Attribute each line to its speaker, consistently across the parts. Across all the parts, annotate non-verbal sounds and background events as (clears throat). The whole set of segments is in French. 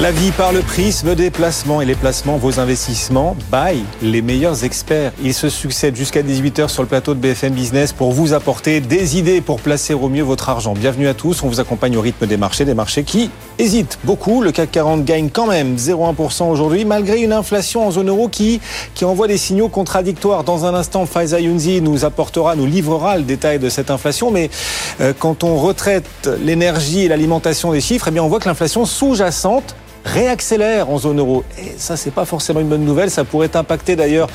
Speaker 1: La vie par le prisme des placements et les placements, vos investissements, by les meilleurs experts. Ils se succèdent jusqu'à 18h sur le plateau de BFM Business pour vous apporter des idées pour placer au mieux votre argent. Bienvenue à tous, on vous accompagne au rythme des marchés, des marchés qui hésitent beaucoup. Le CAC 40 gagne quand même 0,1% aujourd'hui, malgré une inflation en zone euro qui, qui envoie des signaux contradictoires. Dans un instant, Faiza Younzi nous apportera, nous livrera le détail de cette inflation, mais euh, quand on retraite l'énergie et l'alimentation des chiffres, eh bien on voit que l'inflation sous-jacente réaccélère en zone euro. Et ça, c'est pas forcément une bonne nouvelle. Ça pourrait impacter d'ailleurs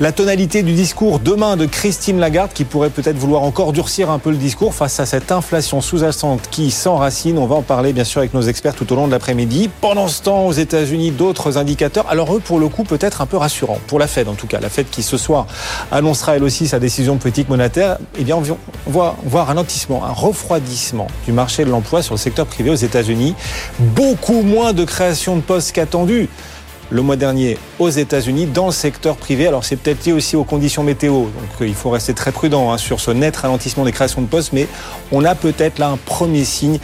Speaker 1: la tonalité du discours demain de Christine Lagarde, qui pourrait peut-être vouloir encore durcir un peu le discours face à cette inflation sous-jacente qui s'enracine. On va en parler bien sûr avec nos experts tout au long de l'après-midi. Pendant ce temps, aux États-Unis, d'autres indicateurs. Alors eux, pour le coup, peut-être un peu rassurants. Pour la Fed, en tout cas, la Fed qui ce soir annoncera elle aussi sa décision politique monétaire. Eh bien, on va voir un ralentissement, un refroidissement du marché de l'emploi sur le secteur privé aux États-Unis. Beaucoup moins de création de postes qu'attendu le mois dernier aux États-Unis dans le secteur privé. Alors c'est peut-être lié aussi aux conditions météo, donc euh, il faut rester très prudent hein, sur ce net ralentissement des créations de postes, mais on a peut-être là un premier signe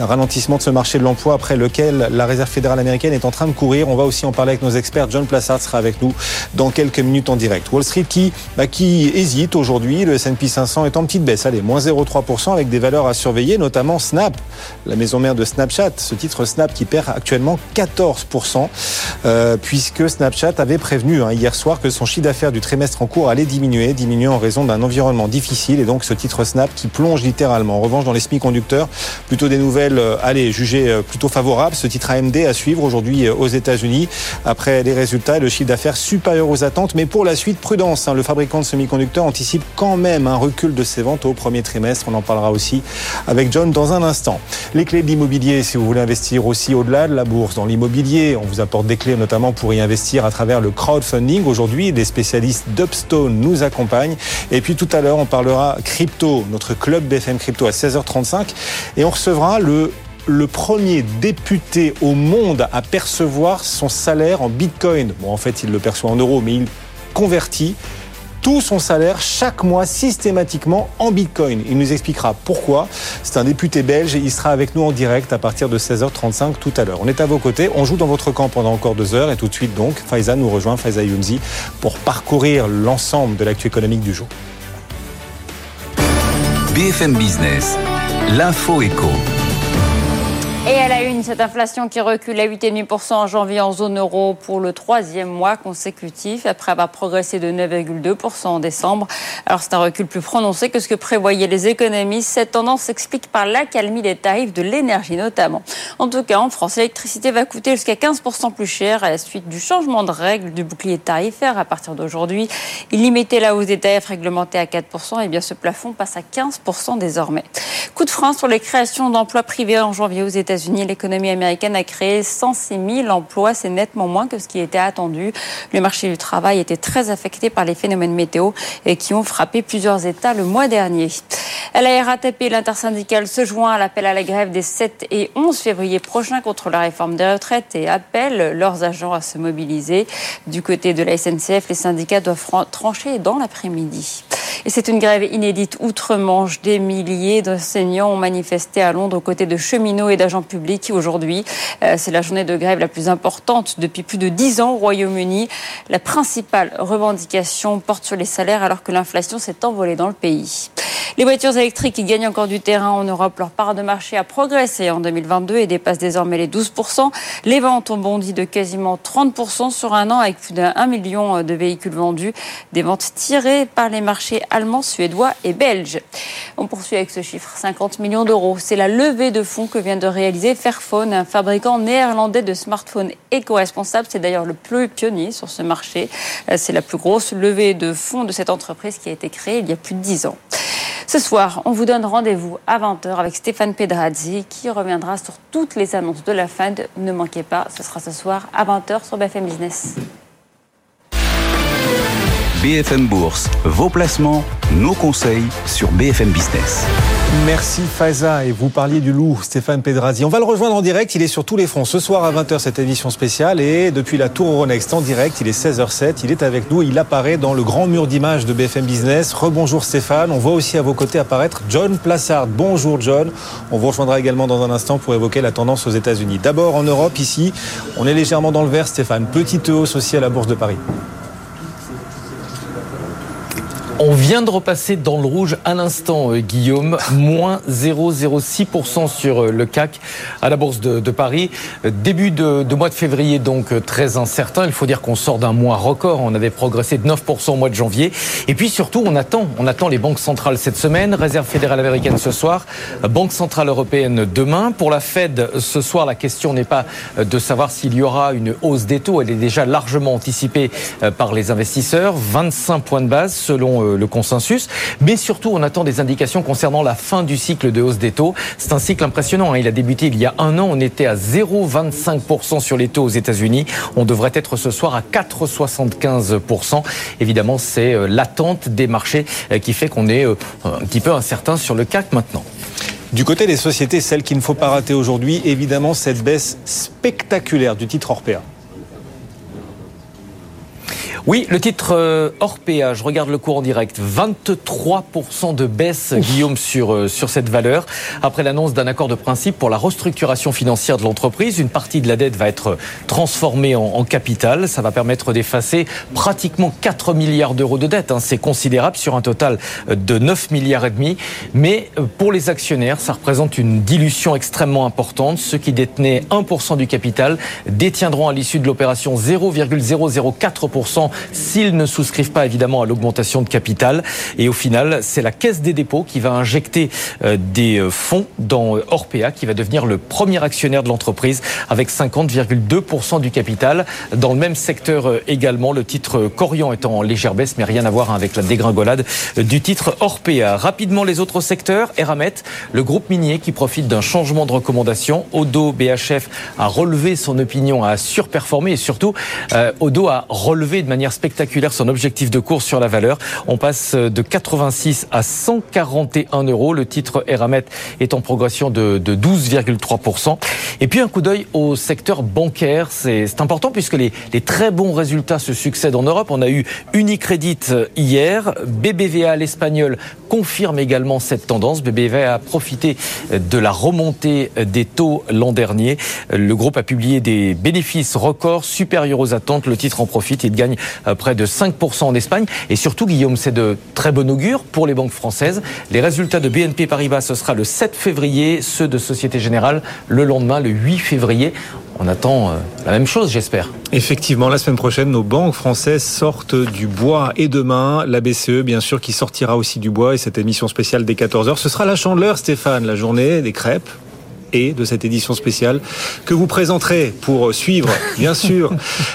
Speaker 1: un ralentissement de ce marché de l'emploi après lequel la Réserve fédérale américaine est en train de courir. On va aussi en parler avec nos experts. John Plassard sera avec nous dans quelques minutes en direct. Wall Street qui, bah, qui hésite aujourd'hui. Le S&P 500 est en petite baisse. Allez, moins 0,3% avec des valeurs à surveiller, notamment Snap, la maison mère de Snapchat. Ce titre Snap qui perd actuellement 14%. Euh, puisque Snapchat avait prévenu hein, hier soir que son chiffre d'affaires du trimestre en cours allait diminuer, diminuer en raison d'un environnement difficile et donc ce titre Snap qui plonge littéralement. En revanche, dans les semi-conducteurs, plutôt des nouvelles, euh, allez, jugées euh, plutôt favorables. Ce titre AMD à suivre aujourd'hui aux États-Unis après les résultats et le chiffre d'affaires supérieur aux attentes. Mais pour la suite, prudence. Hein, le fabricant de semi-conducteurs anticipe quand même un recul de ses ventes au premier trimestre. On en parlera aussi avec John dans un instant. Les clés de l'immobilier, si vous voulez investir aussi au-delà de la bourse, dans l'immobilier, on vous apporte des clés notamment pour y investir à travers le crowdfunding. Aujourd'hui, des spécialistes d'Upstone nous accompagnent. Et puis tout à l'heure, on parlera crypto, notre club BFM Crypto à 16h35. Et on recevra le le premier député au monde à percevoir son salaire en bitcoin. Bon, en fait, il le perçoit en euros, mais il convertit tout son salaire chaque mois systématiquement en Bitcoin. Il nous expliquera pourquoi. C'est un député belge et il sera avec nous en direct à partir de 16h35 tout à l'heure. On est à vos côtés, on joue dans votre camp pendant encore deux heures et tout de suite donc Faiza nous rejoint, Faiza Younzi, pour parcourir l'ensemble de l'actu économique du jour.
Speaker 2: BFM Business, l'info éco.
Speaker 3: Et à la une, cette inflation qui recule à 8,5% en janvier en zone euro pour le troisième mois consécutif, après avoir progressé de 9,2% en décembre. Alors c'est un recul plus prononcé que ce que prévoyaient les économistes. Cette tendance s'explique par l'accalmie des tarifs de l'énergie notamment. En tout cas, en France, l'électricité va coûter jusqu'à 15% plus cher à la suite du changement de règles du bouclier tarifaire à partir d'aujourd'hui. Il limitait la hausse des tarifs réglementés à 4%. Et bien ce plafond passe à 15% désormais. Coup de frein sur les créations d'emplois privés en janvier aux États-Unis unis l'économie américaine a créé 106 000 emplois. C'est nettement moins que ce qui était attendu. Le marché du travail était très affecté par les phénomènes météo et qui ont frappé plusieurs États le mois dernier. La RATP, l'intersyndicale, se joint à l'appel à la grève des 7 et 11 février prochains contre la réforme des retraites et appelle leurs agents à se mobiliser. Du côté de la SNCF, les syndicats doivent trancher dans l'après-midi. Et c'est une grève inédite outre-Manche. Des milliers d'enseignants ont manifesté à Londres aux côtés de cheminots et d'agents publics aujourd'hui. Euh, c'est la journée de grève la plus importante depuis plus de dix ans au Royaume-Uni. La principale revendication porte sur les salaires alors que l'inflation s'est envolée dans le pays. Les voitures électriques qui gagnent encore du terrain en Europe, leur part de marché a progressé en 2022 et dépasse désormais les 12%. Les ventes ont bondi de quasiment 30% sur un an avec plus d'un million de véhicules vendus. Des ventes tirées par les marchés allemands, suédois et belges. On poursuit avec ce chiffre, 50 millions d'euros. C'est la levée de fonds que vient de réaliser Fairphone, un fabricant néerlandais de smartphones éco-responsables. C'est d'ailleurs le plus pionnier sur ce marché. Euh, c'est la plus grosse levée de fonds de cette entreprise qui a été créée il y a plus de 10 ans. Ce soir, on vous donne rendez-vous à 20h avec Stéphane Pedrazzi qui reviendra sur toutes les annonces de la Fed. Ne manquez pas, ce sera ce soir à 20h sur BFM Business.
Speaker 2: BFM Bourse, vos placements, nos conseils sur BFM Business.
Speaker 1: Merci Faiza. Et vous parliez du loup, Stéphane Pedrazzi. On va le rejoindre en direct. Il est sur tous les fronts. Ce soir à 20h, cette émission spéciale. Et depuis la Tour Euronext en direct, il est 16h07. Il est avec nous. Il apparaît dans le grand mur d'images de BFM Business. Rebonjour Stéphane. On voit aussi à vos côtés apparaître John Plassard. Bonjour John. On vous rejoindra également dans un instant pour évoquer la tendance aux États-Unis. D'abord en Europe, ici, on est légèrement dans le vert, Stéphane. Petite hausse aussi à la Bourse de Paris.
Speaker 4: On vient de repasser dans le rouge à l'instant, euh, Guillaume. Moins 0,06% sur euh, le CAC à la Bourse de, Paris. Euh, début de, mois de février, donc très incertain. Il faut dire qu'on sort d'un mois record. On avait progressé de 9% au mois de janvier. Et puis surtout, on attend, on attend les banques centrales cette semaine. Réserve fédérale américaine ce soir. Banque centrale européenne demain. Pour la Fed, ce soir, la question n'est pas de savoir s'il y aura une hausse des taux. Elle est déjà largement anticipée par les investisseurs. 25 points de base selon le consensus. Mais surtout, on attend des indications concernant la fin du cycle de hausse des taux. C'est un cycle impressionnant. Hein. Il a débuté il y a un an. On était à 0,25% sur les taux aux États-Unis. On devrait être ce soir à 4,75%. Évidemment, c'est euh, l'attente des marchés euh, qui fait qu'on est euh, un petit peu incertain sur le CAC maintenant.
Speaker 1: Du côté des sociétés, celle qu'il ne faut pas rater aujourd'hui, évidemment, cette baisse spectaculaire du titre Orpea.
Speaker 4: Oui, le titre euh, hors péage, regarde le cours en direct. 23% de baisse, Guillaume, sur, euh, sur cette valeur. Après l'annonce d'un accord de principe pour la restructuration financière de l'entreprise, une partie de la dette va être transformée en, capital. Ça va permettre d'effacer pratiquement 4 milliards d'euros de dette. Hein. C'est considérable sur un total de 9 milliards et demi. Mais euh, pour les actionnaires, ça représente une dilution extrêmement importante. Ceux qui détenaient 1% du capital détiendront à l'issue de l'opération 0,004% s'ils ne souscrivent pas évidemment à l'augmentation de capital. Et au final, c'est la Caisse des dépôts qui va injecter euh, des euh, fonds dans euh, Orpea, qui va devenir le premier actionnaire de l'entreprise avec 50,2% du capital. Dans le même secteur également, le titre Corian est en légère baisse, mais rien à voir avec la dégringolade du titre Orpea. Rapidement, les autres secteurs, Eramet, le groupe minier qui profite d'un changement de recommandation. Odo BHF a relevé son opinion, a surperformé et surtout, Odo a relevé de manière spectaculaire son objectif de course sur la valeur. On passe de 86 à 141 euros. Le titre Eramet est en progression de, 12,3%. Et puis un coup d'œil au secteur bancaire. C'est important puisque les, les très bons résultats se succèdent en Europe. On a eu Unicredit hier. BBVA, l'espagnol, confirme également cette tendance. BBVA a profité de la remontée des taux l'an dernier. Le groupe a publié des bénéfices records supérieurs aux attentes. Le titre en profite. Il gagne euh, près de 5% en Espagne. Et surtout, Guillaume, c'est de très bon augure pour les banques françaises. Les résultats de BNP Paribas, ce sera le 7 février, ceux de Société Générale le lendemain, le 8 février. On attend euh, la même chose, j'espère.
Speaker 1: Effectivement, la semaine prochaine, nos banques françaises sortent du bois. Et demain, la BCE, bien sûr, qui sortira aussi du bois. Et cette émission spéciale des 14h, ce sera la chandeleur, Stéphane, la journée des crêpes et de cette édition spéciale que vous présenterez pour suivre, bien (laughs) sûr,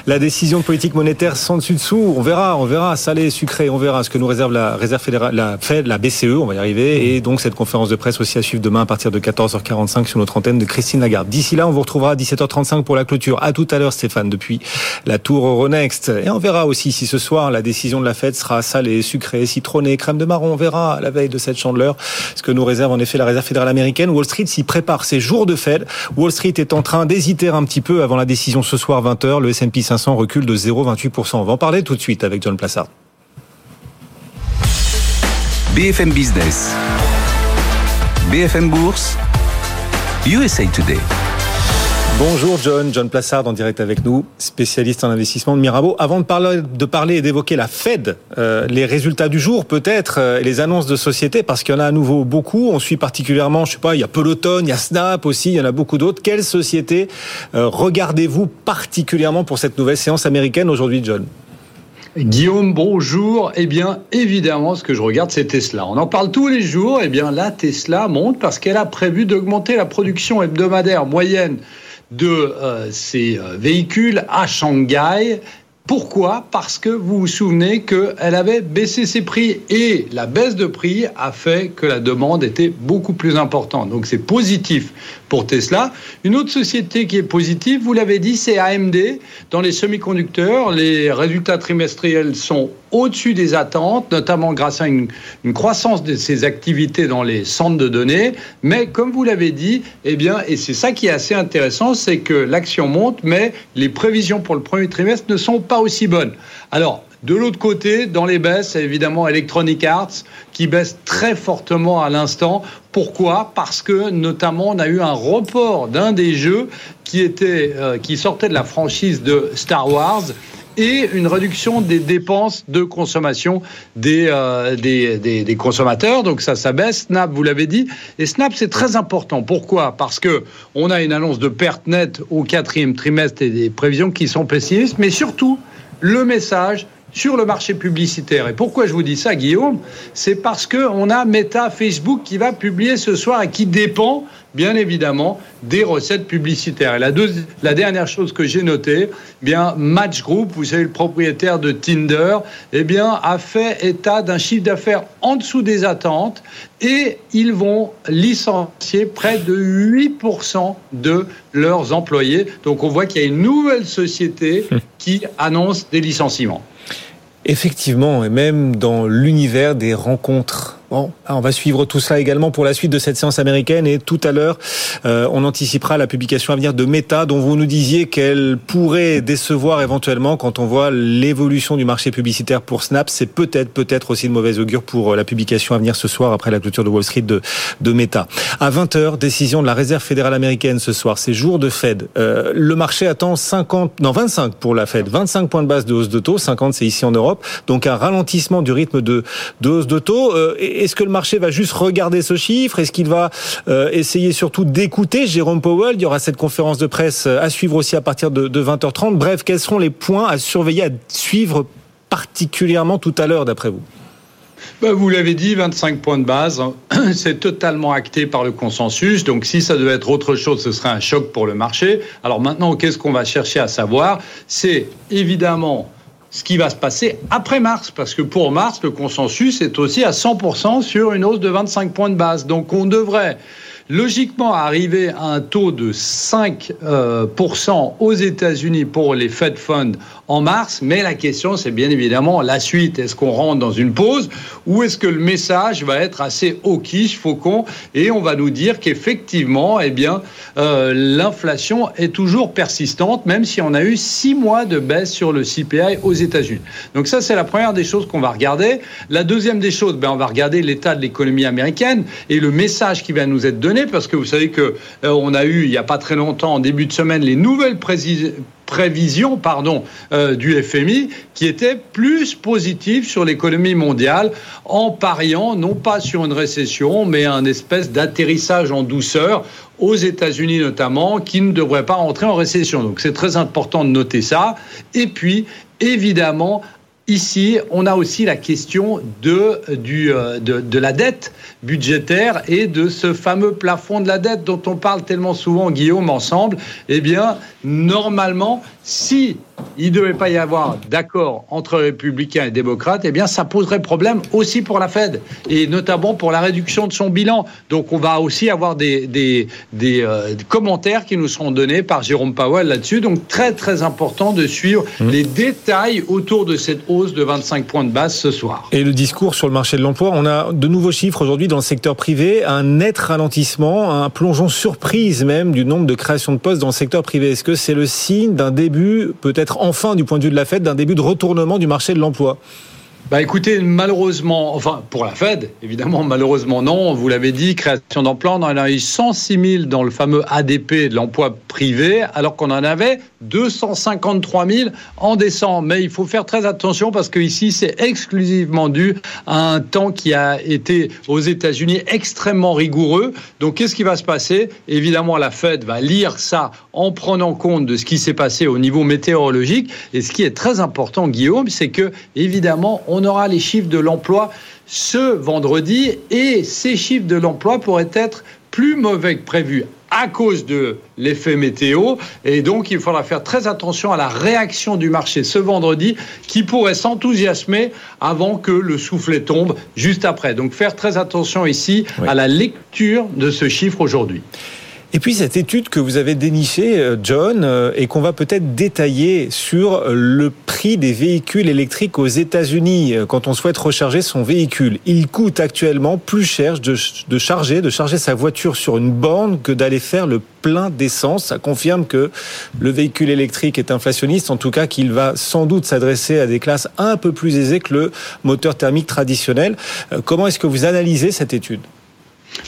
Speaker 1: la décision de politique monétaire sans dessus dessous. On verra, on verra, salé, sucré, on verra ce que nous réserve la réserve fédérale, la Fed, la BCE, on va y arriver, et donc cette conférence de presse aussi à suivre demain à partir de 14h45 sur notre antenne de Christine Lagarde. D'ici là, on vous retrouvera à 17h35 pour la clôture. À tout à l'heure, Stéphane, depuis la tour Euronext. Et on verra aussi si ce soir la décision de la Fed sera salée, sucrée, citronnée, crème de marron. On verra à la veille de cette chandeleur ce que nous réserve en effet la réserve fédérale américaine. Wall Street s'y prépare ses jour de Fed. Wall Street est en train d'hésiter un petit peu avant la décision ce soir 20h. Le S&P 500 recule de 0,28%. On va en parler tout de suite avec John Plassard.
Speaker 2: BFM Business. BFM Bourse. USA Today.
Speaker 1: Bonjour John, John Plassard en direct avec nous, spécialiste en investissement de Mirabeau. Avant de parler, et d'évoquer la Fed, euh, les résultats du jour peut-être, euh, les annonces de société, parce qu'il y en a à nouveau beaucoup. On suit particulièrement, je sais pas, il y a Peloton, il y a Snap aussi, il y en a beaucoup d'autres. Quelle société euh, regardez-vous particulièrement pour cette nouvelle séance américaine aujourd'hui, John?
Speaker 5: Guillaume, bonjour. Eh bien, évidemment, ce que je regarde, c'est Tesla. On en parle tous les jours. Eh bien, là, Tesla monte parce qu'elle a prévu d'augmenter la production hebdomadaire moyenne de euh, ces euh, véhicules à Shanghai. Pourquoi? Parce que vous vous souvenez qu'elle avait baissé ses prix et la baisse de prix a fait que la demande était beaucoup plus importante. Donc c'est positif pour Tesla. Une autre société qui est positive, vous l'avez dit, c'est AMD. Dans les semi-conducteurs, les résultats trimestriels sont au-dessus des attentes, notamment grâce à une, croissance de ses activités dans les centres de données. Mais comme vous l'avez dit, eh bien, et c'est ça qui est assez intéressant, c'est que l'action monte, mais les prévisions pour le premier trimestre ne sont pas aussi bonnes. Alors, de l'autre côté, dans les baisses, évidemment Electronic Arts qui baisse très fortement à l'instant. Pourquoi? Parce que notamment on a eu un report d'un des jeux qui était euh, qui sortait de la franchise de Star Wars et une réduction des dépenses de consommation des, euh, des, des, consommateurs. Donc ça, ça baisse. Snap, vous l'avez dit. Et Snap, c'est très important. Pourquoi? Parce que on a une annonce de perte nette au quatrième trimestre et des prévisions qui sont pessimistes, mais surtout le message sur le marché publicitaire. Et pourquoi je vous dis ça, Guillaume? C'est parce qu'on a Meta Facebook qui va publier ce soir et qui dépend, bien évidemment, des recettes publicitaires. Et la, la dernière chose que j'ai notée, eh bien Match Group, vous savez, le propriétaire de Tinder, eh bien, a fait état d'un chiffre d'affaires en dessous des attentes et ils vont licencier près de 8% de leurs employés. Donc on voit qu'il y a une nouvelle société (laughs) qui annonce des licenciements.
Speaker 1: Effectivement, et même dans l'univers des rencontres On va suivre tout ça également pour la suite de cette séance américaine et tout à l'heure, euh, on anticipera la publication à venir de Meta dont vous nous disiez qu'elle pourrait décevoir éventuellement quand on voit l'évolution du marché publicitaire pour Snap. C'est peut-être peut-être aussi de mauvaise augure pour euh, la publication à venir ce soir après la clôture de Wall Street de, Meta. À 20h, décision de la Réserve fédérale américaine ce soir. C'est jour de Fed. Euh, le marché attend 50, non 25 pour la Fed, 25 points de base de hausse de taux, 50 c'est ici en Europe, donc un ralentissement du rythme de, hausse de taux. Est-ce que le marché va juste regarder ce chiffre? Est-ce qu'il va euh, essayer surtout d'écouter Jérôme Powell? Il y aura cette conférence de presse à suivre aussi à partir de, 20h30. Bref, quels seront les points à surveiller, à suivre particulièrement tout à l'heure d'après vous?
Speaker 5: Ben, vous l'avez dit, 25 points de base, (clears throat) c'est totalement acté par le consensus. Donc si ça devait être autre chose, ce serait un choc pour le marché. Alors maintenant, qu'est-ce qu'on va chercher à savoir? C'est évidemment ce qui va se passer après mars, parce que pour mars, le consensus est aussi à 100% sur une hausse de 25 points de base. Donc on devrait logiquement arriver à un taux de 5% euh, aux États-Unis pour les Fed Funds en mars. Mais la question, c'est bien évidemment la suite. Est-ce qu'on rentre dans une pause ou est-ce que le message va être assez hawkish, faucon, et on va nous dire qu'effectivement, eh bien, euh, l'inflation est toujours persistante, même si on a eu six mois de baisse sur le CPI aux États-Unis. Donc ça, c'est la première des choses qu'on va regarder. La deuxième des choses, ben, on va regarder l'état de l'économie américaine et le message qui va nous être donné, parce que vous savez que euh, on a eu il n'y a pas très longtemps, en début de semaine, les nouvelles prévisions pardon, euh, du FMI qui étaient plus positives sur l'économie mondiale en pariant non pas sur une récession mais un espèce d'atterrissage en douceur aux États-Unis notamment qui ne devrait pas entrer en récession. Donc c'est très important de noter ça. Et puis évidemment Ici, on a aussi la question de, euh, de, de, la dette budgétaire et de ce fameux plafond de la dette dont on parle tellement souvent, Guillaume, ensemble. Eh bien, normalement, si il ne devait pas y avoir d'accord entre républicains et démocrates, eh bien, ça poserait problème aussi pour la Fed, et notamment pour la réduction de son bilan. Donc, on va aussi avoir des, des, des, euh, commentaires qui nous seront donnés par Jérôme Powell là-dessus. Donc, très, très important de suivre mmh. les détails autour de cette hausse de 25 points de base ce soir.
Speaker 1: Et le discours sur le marché de l'emploi, on a de nouveaux chiffres aujourd'hui dans le secteur privé, un net ralentissement, un plongeon surprise même du nombre de créations de postes dans le secteur privé. Est-ce que c'est le signe d'un début, peut-être enfin du point de vue de la Fed, d'un début de retournement du marché de l'emploi
Speaker 5: bah écoutez, malheureusement, enfin pour la Fed, évidemment, malheureusement non, vous l'avez dit, création d'emplois, on en a eu 106 000 dans le fameux ADP de l'emploi privé, alors qu'on en avait 253 000 en décembre. Mais il faut faire très attention parce que ici, c'est exclusivement dû à un temps qui a été aux États-Unis extrêmement rigoureux. Donc qu'est-ce qui va se passer? Évidemment, la Fed va lire ça en prenant compte de ce qui s'est passé au niveau météorologique. Et ce qui est très important, Guillaume, c'est que, évidemment, on aura les chiffres de l'emploi ce vendredi et ces chiffres de l'emploi pourraient être plus mauvais que prévu à cause de l'effet météo. Et donc, il faudra faire très attention à la réaction du marché ce vendredi qui pourrait s'enthousiasmer avant que le soufflet tombe juste après. Donc, faire très attention ici à la lecture de ce chiffre aujourd'hui.
Speaker 1: Et puis cette étude que vous avez dénichée, euh, John, euh, et qu'on va peut-être détailler sur le prix des véhicules électriques aux États-Unis euh, quand on souhaite recharger son véhicule. Il coûte actuellement plus cher de charger, de charger sa voiture sur une borne que d'aller faire le plein d'essence. Ça confirme que le véhicule électrique est inflationniste, en tout cas qu'il va sans doute s'adresser à des classes un peu plus aisées que le moteur thermique traditionnel. Comment est-ce que vous analysez cette étude?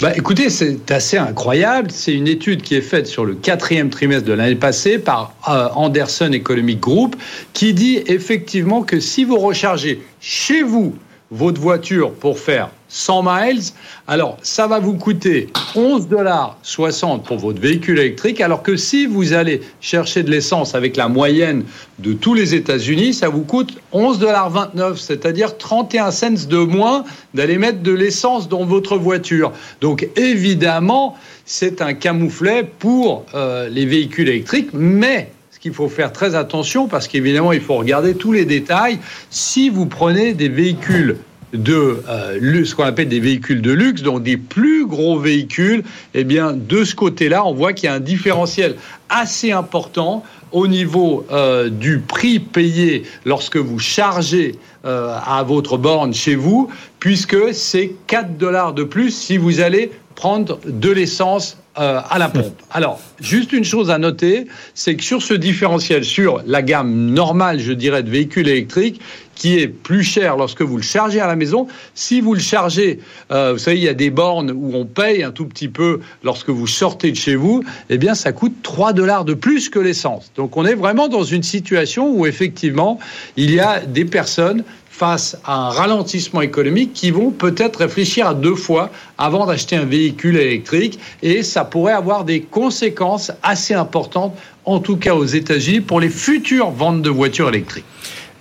Speaker 5: Bah, écoutez, c'est assez incroyable. C'est une étude qui est faite sur le quatrième trimestre de l'année passée par euh, Anderson Economic Group qui dit effectivement que si vous rechargez chez vous votre voiture pour faire 100 miles, alors ça va vous coûter 11 dollars 60 pour votre véhicule électrique, alors que si vous allez chercher de l'essence avec la moyenne de tous les États-Unis, ça vous coûte 11 dollars 29, c'est-à-dire 31 cents de moins d'aller mettre de l'essence dans votre voiture. Donc évidemment, c'est un camouflet pour euh, les véhicules électriques, mais qu'il faut faire très attention parce qu'évidemment, il faut regarder tous les détails. Si vous prenez des véhicules de euh, ce qu'on appelle des véhicules de luxe, donc des plus gros véhicules, eh bien, de ce côté-là, on voit qu'il y a un différentiel assez important au niveau euh, du prix payé lorsque vous chargez euh, à votre borne chez vous, puisque c'est 4 dollars de plus si vous allez prendre de l'essence à la pompe. (laughs) Alors, juste une chose à noter, c'est que sur ce différentiel, sur la gamme normale, je dirais, de véhicules électriques, qui est plus cher lorsque vous le chargez à la maison. Si vous le chargez, euh, vous savez, il y a des bornes où on paye un tout petit peu lorsque vous sortez de chez vous, eh bien, ça coûte 3 dollars de plus que l'essence. Donc, on est vraiment dans une situation où, effectivement, il y a des personnes face à un ralentissement économique qui vont peut-être réfléchir à deux fois avant d'acheter un véhicule électrique et ça pourrait avoir des conséquences assez importantes, en tout cas aux États-Unis, pour les futures ventes de voitures électriques.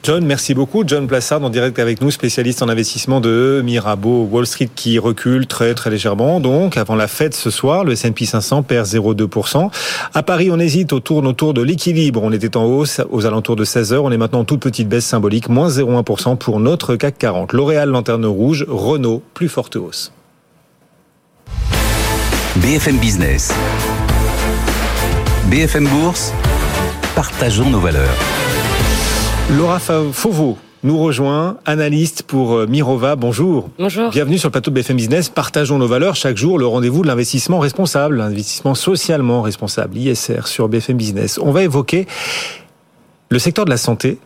Speaker 1: John, merci beaucoup. John Plassard en direct avec nous, spécialiste en investissement de Mirabeau Wall Street qui recule très très légèrement. Donc avant la fête ce soir, le S&P 500 perd 0,2%. À Paris, on hésite, on tourne autour de l'équilibre. On était en hausse aux alentours de 16 heures. On est maintenant en toute petite baisse symbolique, moins 0,1% pour notre CAC 40. L'Oréal, lanterne rouge, Renault, plus forte hausse.
Speaker 2: BFM Business. BFM Bourse. Partageons nos valeurs.
Speaker 1: Laura Fauveau nous rejoint, analyste pour euh, Mirova. Bonjour.
Speaker 6: Bonjour.
Speaker 1: Bienvenue sur le plateau de BFM Business. Partageons nos valeurs chaque jour, le rendez-vous de l'investissement responsable, l'investissement socialement responsable, ISR sur BFM Business. On va évoquer le secteur de la santé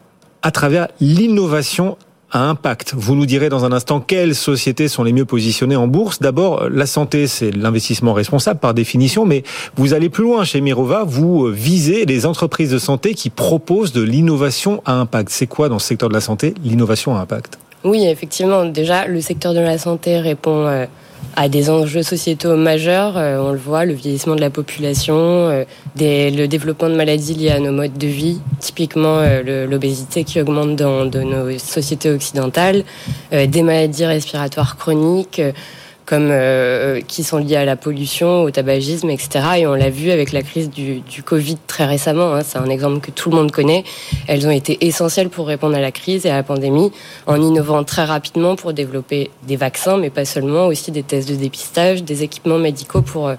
Speaker 1: à travers l'innovation impact. Vous nous direz dans un instant quelles sociétés sont les mieux positionnées en bourse. D'abord, la santé, c'est l'investissement responsable par définition, mais vous allez plus loin chez Mirova, vous visez les entreprises de santé qui proposent de l'innovation à impact. C'est quoi dans ce secteur de la santé l'innovation à impact?
Speaker 6: Oui, effectivement. Déjà, le secteur de la santé répond euh, à des enjeux sociétaux majeurs. Euh, on le voit, le vieillissement de la population, euh, le développement de maladies liées à nos modes de vie, typiquement euh, l'obésité qui augmente dans nos sociétés occidentales, des maladies respiratoires chroniques comme euh, qui sont liées à la pollution, au tabagisme, etc. Et on l'a vu avec la crise du, du Covid très récemment. Hein, c'est un exemple que tout le monde connaît. Elles ont été essentielles pour répondre à la crise et à la pandémie, en innovant très rapidement pour développer des vaccins, mais pas seulement, aussi des tests de dépistage, des équipements médicaux pour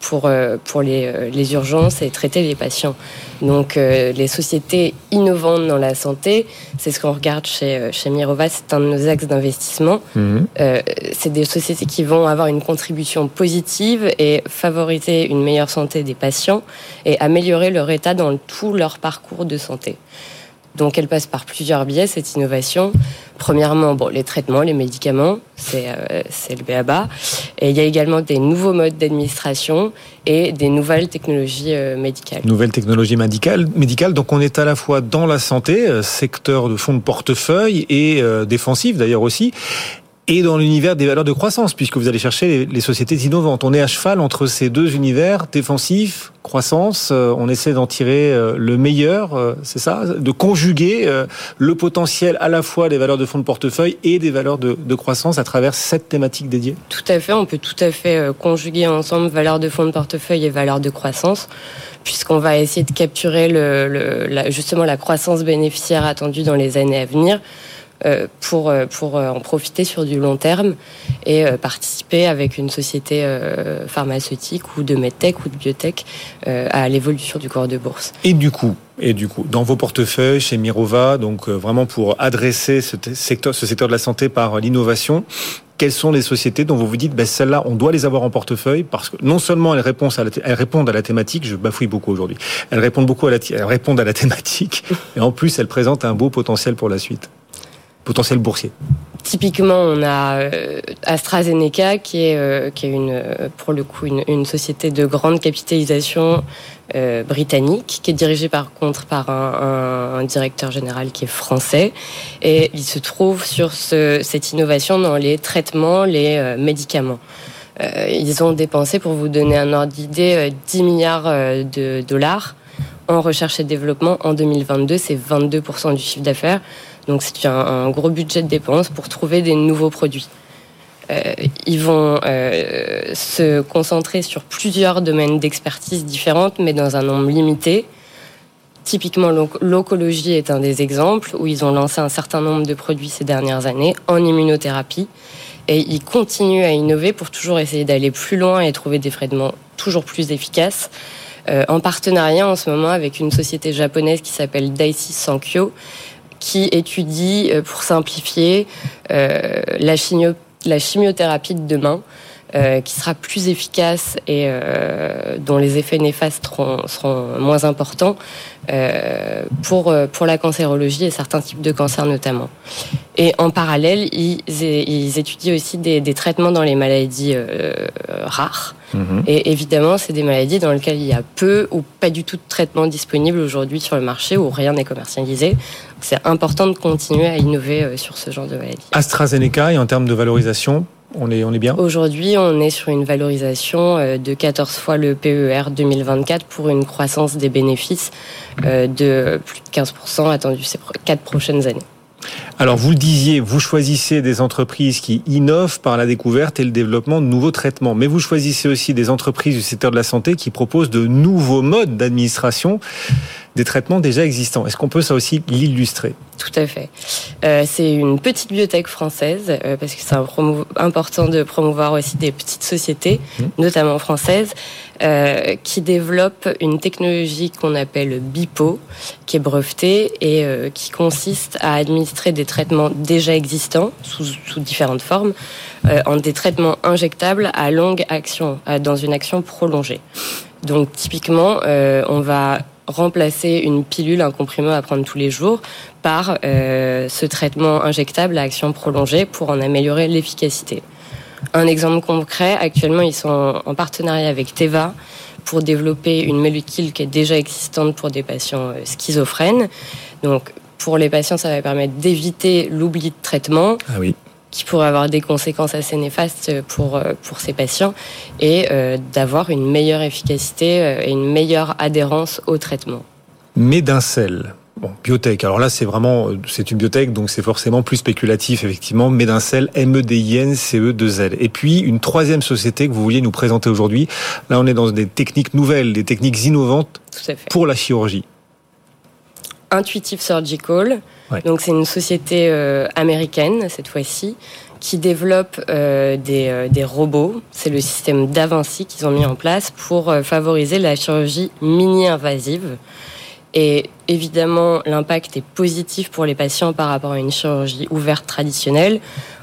Speaker 6: pour, euh, pour les, euh, les, urgences et traiter les patients. Donc euh, les sociétés innovantes dans la santé, c'est ce qu'on regarde chez, chez Mirova, c'est un de nos axes d'investissement. Mhm. c'est des sociétés qui vont avoir une contribution positive et favoriser une meilleure santé des patients et améliorer leur état dans tout leur parcours de santé. Donc elle passe par plusieurs biais, cette innovation. Premièrement, bon, les traitements, les médicaments, c'est euh, le BABA. Et il y a également des nouveaux modes d'administration et des nouvelles technologies euh, médicales.
Speaker 1: Nouvelles technologies médicales, médicales. Donc on est à la fois dans la santé, euh, secteur de fonds de portefeuille et euh, défensif d'ailleurs aussi et dans l'univers des valeurs de croissance, puisque vous allez chercher les, sociétés innovantes. On est à cheval entre ces deux univers, défensif, croissance. Euh, on essaie d'en tirer euh, le meilleur, euh, c'est ça, de conjuguer le potentiel à la fois des valeurs de fonds de portefeuille et des valeurs de, croissance à travers cette thématique dédiée.
Speaker 6: Tout à fait, on peut tout à fait conjuguer ensemble valeurs de fonds de portefeuille et valeurs de croissance puisqu'on va essayer de capturer la, justement la croissance bénéficiaire attendue dans les années à venir pour, pour en profiter sur du long terme et participer avec une société pharmaceutique ou de medtech ou de biotech à l'évolution du corps de bourse.
Speaker 1: Et du coup, et du coup, dans vos portefeuilles chez Mirova, donc vraiment pour adresser ce secteur, ce secteur de la santé par l'innovation, quelles sont les sociétés dont vous vous dites, ben, celles-là, on doit les avoir en portefeuille parce que non seulement elles répondent à la, elles répondent à la thématique, je bafouille beaucoup aujourd'hui, elles répondent beaucoup à la, elles répondent à la (laughs) thématique, et en plus elles présentent un beau potentiel pour la suite, potentiel boursier.
Speaker 6: Typiquement, on a euh, AstraZeneca qui est, euh, une, euh, pour le coup une, société de grande capitalisation britannique qui est dirigée par contre par un, directeur général qui est français et il se trouve sur ce, cette innovation dans les traitements, les médicaments. ils ont dépensé, pour vous donner un ordre d'idée, 10 milliards de dollars en recherche et développement en 2022. C'est 22% du chiffre d'affaires. Donc c'est un, gros budget de dépenses pour trouver des nouveaux produits. Euh, ils vont euh, se concentrer sur plusieurs domaines d'expertise différentes, mais dans un nombre limité. Typiquement, l'oncologie est un des exemples où ils ont lancé un certain nombre de produits ces dernières années en immunothérapie. Et ils continuent à innover pour toujours essayer d'aller plus loin et trouver des traitements toujours plus efficaces. Euh, en partenariat en ce moment avec une société japonaise qui s'appelle Daiichi Sankyo, qui étudie, euh, pour simplifier, euh, la, la chimiothérapie de demain. Euh, qui sera plus efficace et euh, dont les effets néfastes seront, seront moins importants euh, pour, pour la cancérologie et certains types de cancers notamment. Et en parallèle, ils, ils étudient aussi des, des, traitements dans les maladies rares. Mhm. Et évidemment, c'est des maladies dans lesquelles il y a peu ou pas du tout de traitement disponible aujourd'hui sur le marché où rien n'est commercialisé. C'est important de continuer à innover sur ce genre de maladies.
Speaker 1: AstraZeneca, et en termes de valorisation, on est, on est bien?
Speaker 6: Aujourd'hui, on est sur une valorisation euh, de 14 fois le PER 2024 pour une croissance des bénéfices euh, de plus de 15% attendu ces quatre prochaines années.
Speaker 1: Alors vous le disiez, vous choisissez des entreprises qui innovent par la découverte et le développement de nouveaux traitements, mais vous choisissez aussi des entreprises du secteur de la santé qui proposent de nouveaux modes d'administration des traitements déjà existants. Est-ce qu'on peut ça aussi l'illustrer?
Speaker 6: Tout à fait. Euh, c'est une petite bibliothèque française, euh, parce que c'est important de promouvoir aussi des petites sociétés, mmh. notamment françaises, euh, qui développent une technologie qu'on appelle BIPO, qui est brevetée et qui consiste à administrer des traitements déjà existants sous, sous différentes formes, en des traitements injectables à longue action, dans une action prolongée. Donc typiquement, on va remplacer une pilule, un comprimé à prendre tous les jours, par euh, ce traitement injectable à action prolongée pour en améliorer l'efficacité. Un exemple concret, actuellement ils sont en partenariat avec Teva pour développer une molécule qui est déjà existante pour des patients euh, schizophrènes. Donc pour les patients, ça va permettre d'éviter l'oubli de traitement.
Speaker 1: Ah oui
Speaker 6: qui pourrait avoir des conséquences assez néfastes pour, euh, pour ces patients et euh, d'avoir une meilleure efficacité euh, et une meilleure adhérence au traitement.
Speaker 1: Médincel. Bon, biotech. Alors là, c'est vraiment, c'est une biotech, donc c'est forcément plus spéculatif, effectivement. Médincel, M-E-D-I-N, C-E-2-L. Et puis, une troisième société que vous vouliez nous présenter aujourd'hui. Là, on est dans des techniques nouvelles, des techniques innovantes pour la chirurgie.
Speaker 6: Intuitive Surgical. Donc c'est une société euh, américaine cette fois-ci qui développe euh, des, euh, des, robots. C'est le système d'Avinci qu'ils ont mis en place pour favoriser la chirurgie mini-invasive. Et évidemment, l'impact est positif pour les patients par rapport à une chirurgie ouverte traditionnelle,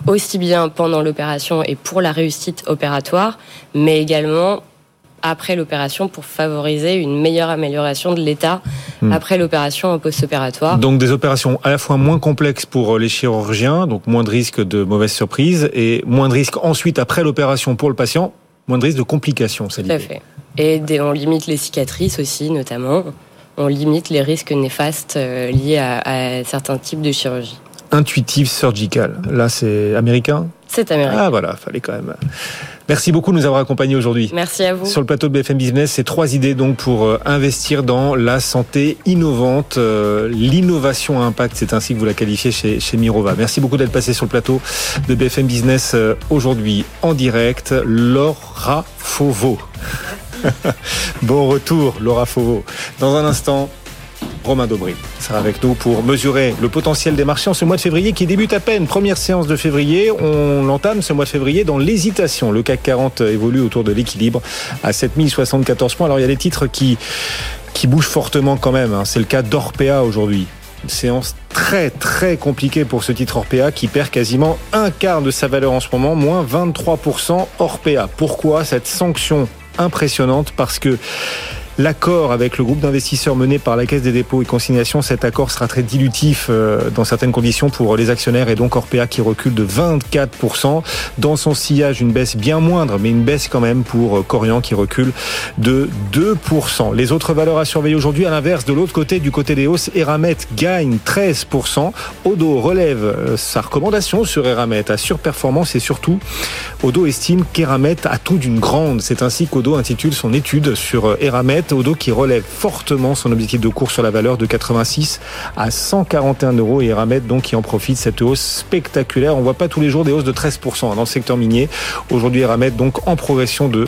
Speaker 6: aussi bien pendant l'opération et pour la réussite opératoire, mais également après l'opération pour favoriser une meilleure amélioration de l'état hmm. après l'opération en post-opératoire.
Speaker 1: Donc des opérations à la fois moins complexes pour les chirurgiens, donc moins de risques de mauvaises surprises, et moins de risques ensuite après l'opération pour le patient, moins de risques de complications, c'est
Speaker 6: Tout à fait. Et on limite les cicatrices aussi, notamment. On limite les risques néfastes euh, liés à, à certains types de chirurgie.
Speaker 1: Intuitive Surgical, là c'est américain?
Speaker 6: C'est américain.
Speaker 1: Ah voilà, fallait quand même... Merci beaucoup de nous avoir accompagnés aujourd'hui.
Speaker 6: Merci à vous.
Speaker 1: Sur le plateau de BFM Business, c'est trois idées donc pour euh, investir dans la santé innovante, euh, l'innovation à impact, c'est ainsi que vous la qualifiez chez, chez Mirova. Merci beaucoup d'être passé sur le plateau de BFM Business euh, aujourd'hui en direct. Laura Fauveau. (laughs) bon retour, Laura Fauveau. Dans un instant, Romain Dobry sera avec nous pour mesurer le potentiel des marchés en ce mois de février qui débute à peine. Première séance de février. On entame ce mois de février dans l'hésitation. Le CAC 40 évolue autour de l'équilibre à 7074 points. Alors il y a des titres qui, qui bougent fortement quand même. Hein. C'est le cas d'Orpea aujourd'hui. Une séance très très compliquée pour ce titre Orpea qui perd quasiment un quart de sa valeur en ce moment, moins 23% Orpea. Pourquoi cette sanction impressionnante? Parce que L'accord avec le groupe d'investisseurs mené par la Caisse des dépôts et consignations, cet accord sera très dilutif euh, dans certaines conditions pour les actionnaires et donc Orpea qui recule de 24%. Dans son sillage, une baisse bien moindre, mais une baisse quand même pour Corian qui recule de 2%. Les autres valeurs à surveiller aujourd'hui, à l'inverse, de l'autre côté, du côté des hausses, Eramet gagne 13%. Odo relève euh, sa recommandation sur Eramet à surperformance et surtout, Odo estime qu'Eramet a tout d'une grande. C'est ainsi qu'Odo intitule son étude sur euh, Eramet Odo qui relève fortement son objectif de cours sur la valeur de 86 à 141 euros et Eramet donc qui en profite cette hausse spectaculaire. On voit pas tous les jours des hausses de 13% dans le secteur minier. Aujourd'hui Eramet donc en progression de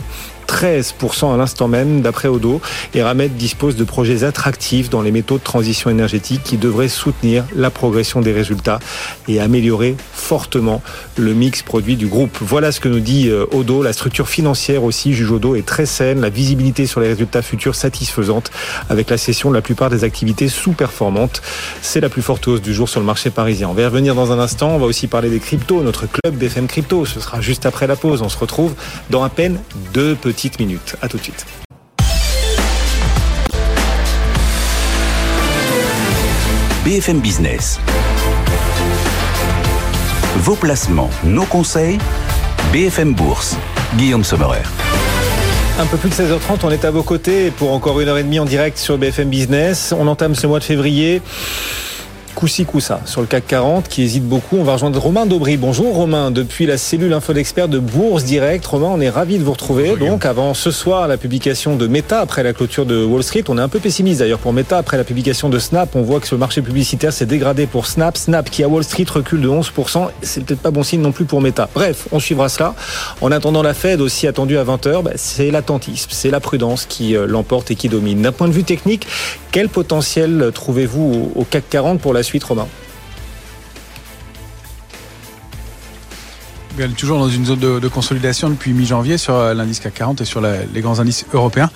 Speaker 1: 13% à l'instant même, d'après Odo. Et Ramet dispose de projets attractifs dans les métaux de transition énergétique qui devraient soutenir la progression des résultats et améliorer fortement le mix produit du groupe. Voilà ce que nous dit euh, Odo. La structure financière aussi, juge Odo, est très saine. La visibilité sur les résultats futurs satisfaisante avec la cession de la plupart des activités sous-performantes. C'est la plus forte hausse du jour sur le marché parisien. On va y revenir dans un instant. On va aussi parler des cryptos, notre club BFM Crypto. Ce sera juste après la pause. On se retrouve dans à peine deux petits minutes. À tout de suite.
Speaker 2: BFM Business. Vos placements, nos conseils. BFM Bourse. Guillaume Sommerer.
Speaker 1: Un peu plus de 16h30, on est à vos côtés pour encore une heure et demie en direct sur BFM Business. On entame ce mois de février coup-ci, coup-ça, sur le CAC 40 qui hésite beaucoup. On va rejoindre Romain Daubry. Bonjour Romain, depuis la cellule info d'experts de Bourse Direct. Romain, on est ravi de vous retrouver. Donc avant ce soir, la publication de Meta après la clôture de Wall Street. On est un peu pessimiste d'ailleurs pour Meta après la publication de Snap. On voit que ce marché publicitaire s'est dégradé pour Snap. Snap qui à Wall Street recule de 11%. C'est peut-être pas bon signe non plus pour Meta. Bref, on suivra cela. En attendant la Fed aussi attendue à 20h, bah, c'est l'attentisme, c'est la prudence qui euh, l'emporte et qui domine. D'un point de vue technique, quel potentiel trouvez-vous au CAC 40 pour la suite, Romain
Speaker 7: toujours dans une zone de, consolidation depuis mi-janvier sur euh, l'indice CAC 40 et sur les grands indices européens.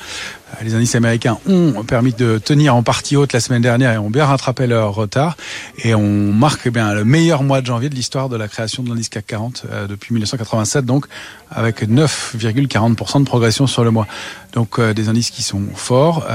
Speaker 7: Euh, les indices américains ont permis de tenir en partie haute la semaine dernière et ont bien rattrapé leur retard. Et on marque eh bien le meilleur mois de janvier de l'histoire de la création de l'indice CAC 40 euh, depuis 1987, donc avec 9,40% de progression sur le mois. Donc euh, des indices qui sont forts,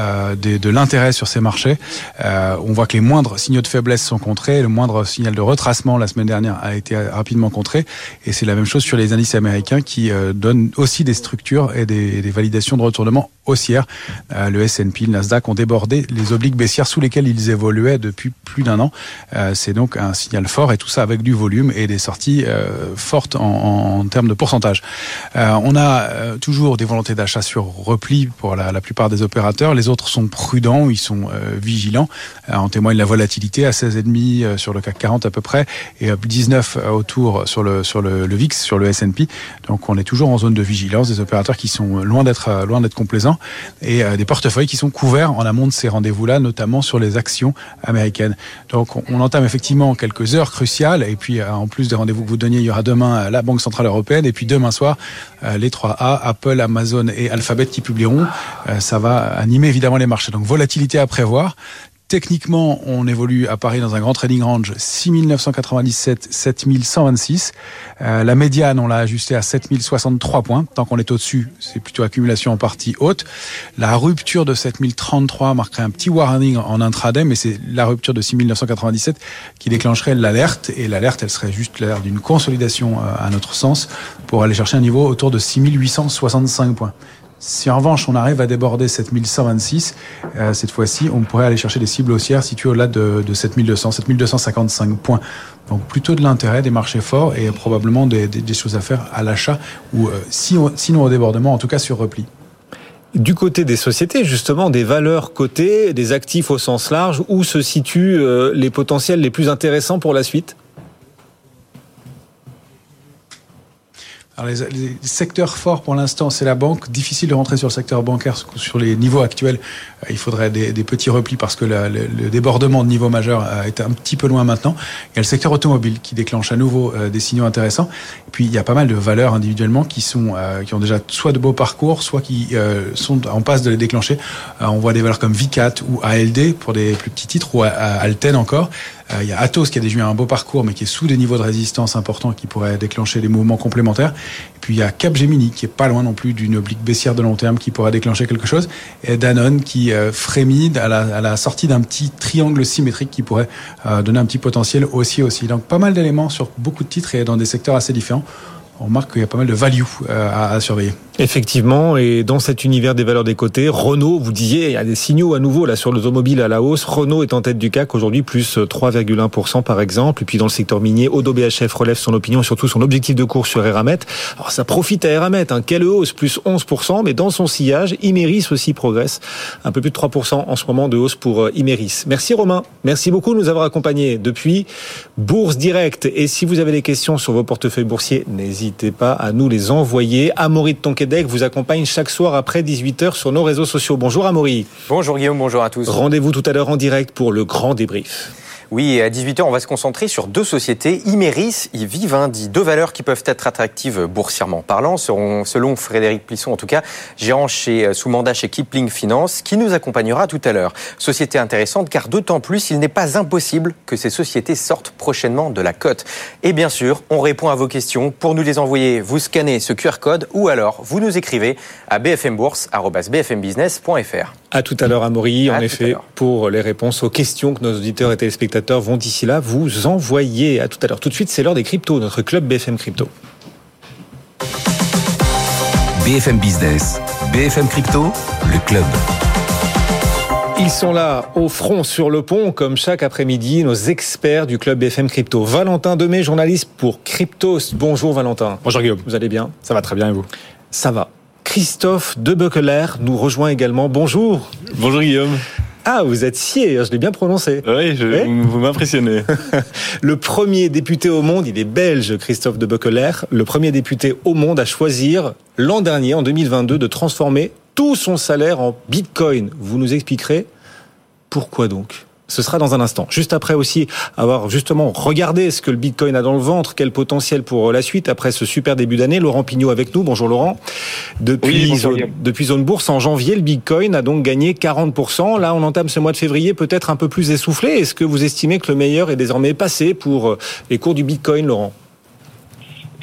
Speaker 7: de l'intérêt sur ces marchés. on voit que les moindres signaux de faiblesse sont contrés, le moindre signal de retracement la semaine dernière a été rapidement contré. Et c'est la même chose sur les indices américains qui donnent aussi des structures et des, des validations de retournement haussières. Euh, le S&P, le Nasdaq ont débordé les obliques baissières sous lesquelles ils évoluaient depuis plus d'un an. Euh, c'est donc un signal fort et tout ça avec du volume et des sorties euh, fortes en, termes de pourcentage. on a toujours des volontés d'achat sur repli pour la, la, plupart des opérateurs. Les autres sont prudents, ils sont vigilants. en témoigne la volatilité à 16,5 sur le CAC 40 à peu près et 19 autour sur le sur le, le VIX, sur le S&P. Donc on est toujours en zone de vigilance des opérateurs qui sont loin d'être loin d'être complaisants et des portefeuilles qui sont couverts en amont de ces rendez-vous-là, notamment sur les actions américaines. Donc on entame effectivement quelques heures cruciales et puis euh, en plus des rendez-vous que vous donniez, il y aura demain euh, la Banque Centrale Européenne et puis demain soir euh, les 3A, Apple, Amazon et Alphabet qui publieront. Ça va animer évidemment les marchés. Donc volatilité à prévoir. Techniquement, on évolue à Paris dans un grand trading range 6997, 7126. Euh, la médiane, on l'a ajusté à 7063 points. Tant qu'on est au-dessus, c'est plutôt accumulation en partie haute. La rupture de 7033 marquerait un petit warning en intraday, mais c'est la rupture de 6997 qui déclencherait l'alerte. Et l'alerte, elle serait juste l'alerte d'une consolidation euh, à notre sens pour aller chercher un niveau autour de 6865 points. Si en revanche on arrive à déborder 7126, euh, cette fois-ci, on pourrait aller chercher des cibles haussières situées au-delà de, de 7200, 7255 points. Donc plutôt de l'intérêt, des marchés forts et probablement des, choses à faire à l'achat ou euh, sinon au débordement, en tout cas sur repli.
Speaker 1: Du côté des sociétés, justement, des valeurs cotées, des actifs au sens large, où se situent euh, les potentiels les plus intéressants pour la suite?
Speaker 7: Alors les, les, secteurs forts pour l'instant, c'est la banque. Difficile de rentrer sur le secteur bancaire sur les niveaux actuels. Euh, il faudrait des, des petits replis parce que le, le, débordement de niveau majeur est un petit peu loin maintenant. Il y a le secteur automobile qui déclenche à nouveau euh, des signaux intéressants. Et puis il y a pas mal de valeurs individuellement qui sont euh, qui ont déjà soit de beaux parcours, soit qui euh, sont en passe de les déclencher. Euh, on voit des valeurs comme Vicat ou ALD pour des plus petits titres ou Alten encore. Il y a Atos qui a déjà eu un beau parcours mais qui est sous des niveaux de résistance importants qui pourraient déclencher des mouvements complémentaires. Et puis il y a Capgemini qui est pas loin non plus d'une oblique baissière de long terme qui pourrait déclencher quelque chose. Et Danone qui euh, frémit à la, sortie d'un petit triangle symétrique qui pourrait euh, donner un petit potentiel aussi aussi. Donc pas mal d'éléments sur beaucoup de titres et dans des secteurs assez différents. On remarque qu'il y a pas mal de value euh, à surveiller.
Speaker 1: Effectivement, et dans cet univers des valeurs des côtés, Renault, vous disiez, il y a des signaux à nouveau là sur l'automobile à la hausse. Renault est en tête du CAC aujourd'hui, plus 3,1% par exemple. Et puis dans le secteur minier, Odo BHF relève son opinion surtout son objectif de cours sur Eramet. Alors ça profite à Eramet, hein. quelle hausse, plus 11%, mais dans son sillage, Imeris aussi progresse. Un peu plus de 3% en ce moment de hausse pour Imeris. Merci Romain, merci beaucoup de nous avoir accompagnés depuis Bourse Direct. Et si vous avez des questions sur vos portefeuilles boursiers, n'hésitez pas à nous les envoyer. Amaury de Vous accompagne chaque soir après 18h sur nos réseaux sociaux. Bonjour Amaury.
Speaker 8: Bonjour Guillaume, bonjour à tous.
Speaker 1: Rendez-vous tout à l'heure en direct pour le grand débrief.
Speaker 8: Oui, à 18h, on va se concentrer sur deux sociétés, Imeris et Vivendi, deux valeurs qui peuvent être attractives boursièrement parlant, seront, selon Frédéric Plisson en tout cas, gérant chez, sous mandat chez Kipling Finance, qui nous accompagnera tout à l'heure. Société intéressante car d'autant plus, il n'est pas impossible que ces sociétés sortent prochainement de la cote. Et bien sûr, on répond à vos questions. Pour nous les envoyer, vous scannez ce QR code ou alors vous nous écrivez à bfmbourse.bfmbusiness.fr.
Speaker 1: À tout à l'heure, Amaury, en effet, pour les réponses aux questions que nos auditeurs et téléspectateurs vont d'ici là vous envoyer. À tout à l'heure. Tout de suite, c'est l'heure des cryptos, notre club BFM Crypto.
Speaker 2: BFM Business, BFM Crypto, le club.
Speaker 1: Ils sont là, au front sur le pont, comme chaque après-midi, nos experts du club BFM Crypto. Valentin Demey, journaliste pour Cryptos. Bonjour Valentin.
Speaker 9: Bonjour Guillaume.
Speaker 1: Vous allez bien?
Speaker 9: Ça va très bien et vous?
Speaker 1: Ça va. Christophe Debekeler nous rejoint également. Bonjour.
Speaker 9: Bonjour Guillaume.
Speaker 1: Ah, vous êtes sié, je l'ai bien prononcé.
Speaker 9: Oui, je,
Speaker 1: Ouais.
Speaker 9: vous m'impressionnez. (laughs)
Speaker 1: Le premier député au monde, il est belge, Christophe Debekeler, le premier député au monde à choisir l'an dernier, en 2022, de transformer tout son salaire en bitcoin. Vous nous expliquerez pourquoi donc? Ce sera dans un instant. Juste après aussi avoir justement regardé ce que le Bitcoin a dans le ventre, quel potentiel pour la suite après ce super début d'année. Laurent Pignot avec nous. Bonjour Laurent. Depuis,
Speaker 10: Oui, bonjour,
Speaker 1: zone, depuis zone bourse, en janvier, le Bitcoin a donc gagné 40%. Là, on entame ce mois de février peut-être un peu plus essoufflé. Est-ce que vous estimez que le meilleur est désormais passé pour euh, les cours du Bitcoin, Laurent?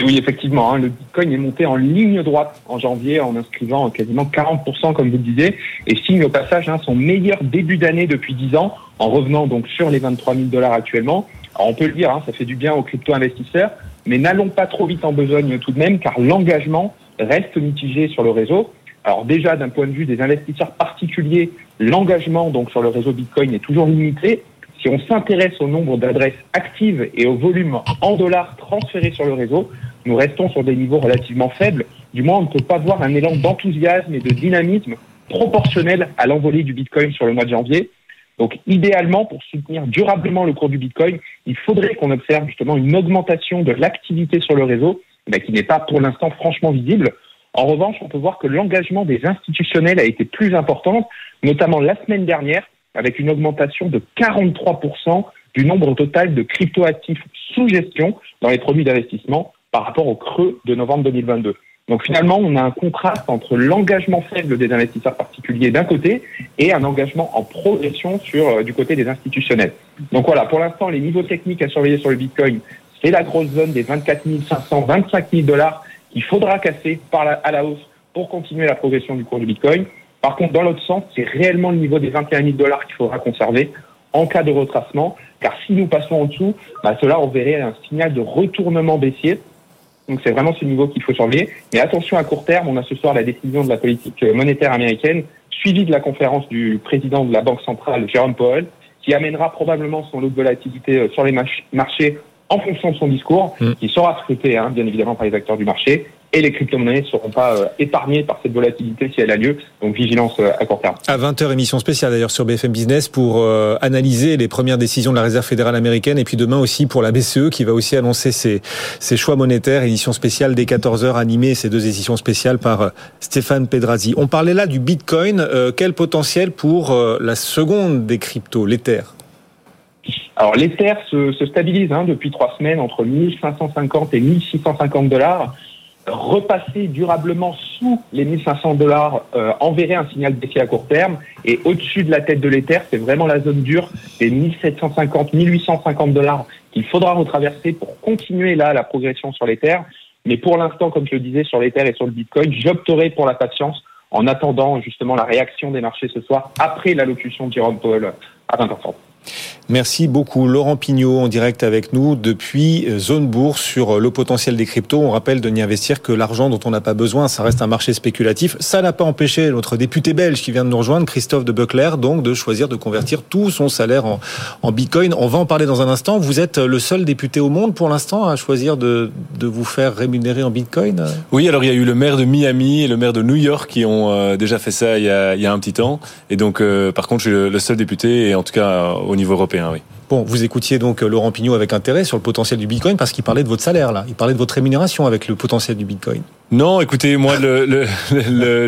Speaker 10: Oui, effectivement, hein, le Bitcoin est monté en ligne droite en janvier en inscrivant quasiment 40%, comme vous le disiez, et signe au passage hein, son meilleur début d'année depuis 10 ans, en revenant donc sur les 23 000 dollars actuellement. On peut le dire, hein, ça fait du bien aux crypto-investisseurs, mais n'allons pas trop vite en besogne tout de même, car l'engagement reste mitigé sur le réseau. Alors déjà, d'un point de vue des investisseurs particuliers, l'engagement donc sur le réseau Bitcoin est toujours limité. Si on s'intéresse au nombre d'adresses actives et au volume en dollars transférés sur le réseau, nous restons sur des niveaux relativement faibles. Du moins, on ne peut pas voir un élan d'enthousiasme et de dynamisme proportionnel à l'envolée du Bitcoin sur le mois de janvier. Donc, idéalement, pour soutenir durablement le cours du Bitcoin, il faudrait qu'on observe justement une augmentation de l'activité sur le réseau, mais qui n'est pas pour l'instant franchement visible. En revanche, on peut voir que l'engagement des institutionnels a été plus important, notamment la semaine dernière, avec une augmentation de 43% du nombre total de cryptoactifs sous gestion dans les produits d'investissement par rapport au creux de novembre 2022. Donc finalement, on a un contraste entre l'engagement faible des investisseurs particuliers d'un côté et un engagement en progression sur euh, du côté des institutionnels. Donc voilà, pour l'instant, les niveaux techniques à surveiller sur le Bitcoin, c'est la grosse zone des 24 500, 25 000 dollars qu'il faudra casser par la, à la hausse pour continuer la progression du cours du Bitcoin. Par contre, dans l'autre sens, c'est réellement le niveau des 21 000 dollars qu'il faudra conserver en cas de retracement, car si nous passons en dessous, bah, cela on verrait un signal de retournement baissier. Donc c'est vraiment ce niveau qu'il faut surveiller. Mais attention à court terme, on a ce soir la décision de la politique monétaire américaine, suivie de la conférence du président de la Banque centrale, Jérôme Powell, qui amènera probablement son lot de volatilité euh, sur les marchés en fonction de son discours,
Speaker 1: Mm.
Speaker 10: qui sera scruté hein, bien évidemment par les acteurs du marché. Et les crypto-monnaies ne seront pas euh, épargnées par cette volatilité si elle a lieu. Donc vigilance euh, à court terme.
Speaker 1: À 20h, émission spéciale d'ailleurs sur BFM Business pour euh, analyser les premières décisions de la Réserve fédérale américaine et puis demain aussi pour la BCE qui va aussi annoncer ses, ses choix monétaires. Édition spéciale dès 14h animée, ces deux éditions spéciales par Stéphane Pedrazzi. On parlait là du Bitcoin. quel potentiel pour la seconde des cryptos, l'Ether?
Speaker 10: Alors l'Ether se, se stabilise hein, depuis trois semaines entre 1550 et 1650 dollars repasser durablement sous les 1500 dollars euh, enverrait un signal baissier à court terme. Et au-dessus de la tête de l'Ether, c'est vraiment la zone dure des 1750, 1850 dollars qu'il faudra retraverser pour continuer là la progression sur l'Ether. Mais pour l'instant, comme je le disais sur l'Ether et sur le Bitcoin, j'opterai pour la patience en attendant justement la réaction des marchés ce soir après l'allocution de Jérôme Powell à 20h30.
Speaker 1: Merci beaucoup. Laurent Pignot en direct avec nous depuis Zone Bourse sur le potentiel des cryptos. On rappelle de n'y investir que l'argent dont on n'a pas besoin. Ça reste un marché spéculatif. Ça n'a pas empêché notre député belge qui vient de nous rejoindre, Christophe de Buckler, donc de choisir de convertir tout son salaire en, bitcoin. On va en parler dans un instant. Vous êtes le seul député au monde pour l'instant à choisir de, vous faire rémunérer en bitcoin
Speaker 9: Oui, alors il y a eu le maire de Miami et le maire de New York qui ont euh, déjà fait ça il y a, un petit temps. Et donc, euh, par contre, je suis le seul député, et en tout cas au niveau européen.
Speaker 1: Bon, vous écoutiez donc euh, Laurent Pignot avec intérêt sur le potentiel du Bitcoin parce qu'il parlait de votre salaire là, il parlait de votre rémunération avec le potentiel du Bitcoin.
Speaker 9: Non, écoutez, moi, le,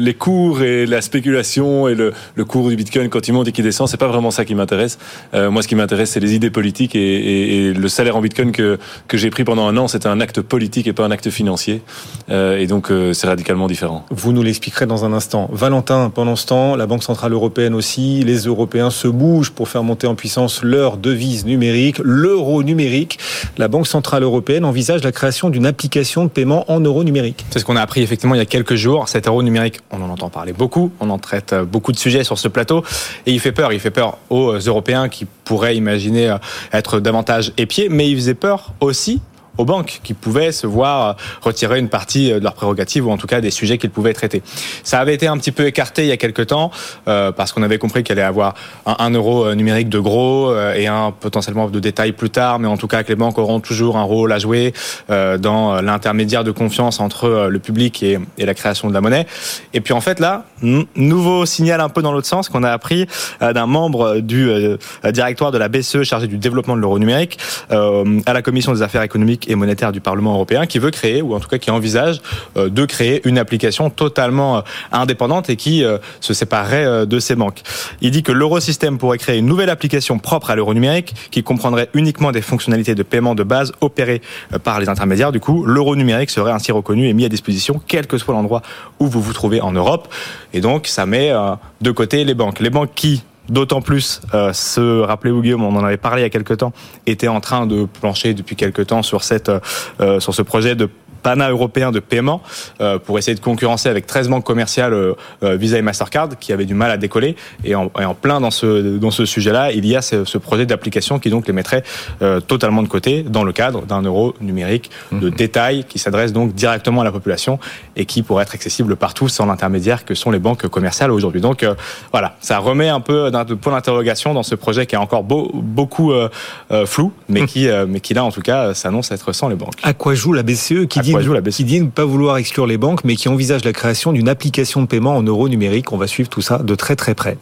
Speaker 9: les cours et la spéculation et le, cours du Bitcoin quand il monte et qu'il descend, c'est pas vraiment ça qui m'intéresse. Euh, moi, ce qui m'intéresse, c'est les idées politiques et, le salaire en Bitcoin que, que j'ai pris pendant un an, c'était un acte politique et pas un acte financier. Euh, et donc, euh, c'est radicalement différent.
Speaker 1: Vous nous l'expliquerez dans un instant. Valentin, pendant ce temps, la Banque Centrale Européenne aussi, les Européens se bougent pour faire monter en puissance leur devise numérique, l'euro numérique. La Banque Centrale Européenne envisage la création d'une application de paiement en euro numérique
Speaker 11: qu'on a appris effectivement il y a quelques jours. Cet euro numérique, on en entend parler beaucoup, on en traite euh, beaucoup de sujets sur ce plateau, et il fait peur. Il fait peur aux Européens qui pourraient imaginer euh, être davantage épiés, mais il faisait peur aussi aux banques qui pouvaient se voir retirer une partie de leurs prérogatives ou en tout cas des sujets qu'ils pouvaient traiter. Ça avait été un petit peu écarté il y a quelques temps euh, parce qu'on avait compris qu'il allait avoir un, euro euh, numérique de gros euh, et un potentiellement de détails plus tard, mais en tout cas que les banques auront toujours un rôle à jouer dans l'intermédiaire de confiance entre le public et, et, la création de la monnaie. Et puis en fait là, nouveau signal un peu dans l'autre sens qu'on a appris d'un membre du directoire de la BCE chargé du développement de l'euro numérique à la commission des affaires économiques et monétaire du Parlement européen qui veut créer, ou en tout cas qui envisage euh, de créer une application totalement euh, indépendante et qui euh, se séparerait de ses banques. Il dit que l'eurosystème pourrait créer une nouvelle application propre à l'euro numérique qui comprendrait uniquement des fonctionnalités de paiement de base opérées par les intermédiaires. Du coup, l'euro numérique serait ainsi reconnu et mis à disposition quel que soit l'endroit où vous vous trouvez en Europe. Et donc, ça met de côté les banques. Les banques qui D'autant plus, euh, se rappelez-vous Guillaume, on en avait parlé il y a quelques temps, était en train de plancher depuis quelques temps sur cette, euh, sur ce projet de pana-européen de paiement euh, pour essayer de concurrencer avec 13 banques commerciales euh, euh, Visa et Mastercard qui avaient du mal à décoller. Et en, et en plein dans ce, dans ce sujet-là, il y a ce, ce projet d'application qui donc les mettrait totalement de côté dans le cadre d'un euro numérique de mhm. détail qui s'adresse donc directement à la population et qui pourrait être accessible partout sans l'intermédiaire que sont les banques commerciales aujourd'hui. Donc voilà, ça remet un peu d'un point d'interrogation dans ce projet qui est encore beau, beaucoup flou, mais mhm. qui, mais qui là en tout cas s'annonce être sans les banques.
Speaker 1: À quoi joue la BCE qui qui dit ne pas vouloir exclure les banques, mais qui envisage la création d'une application de paiement en euros numériques. On va suivre tout ça de très très près.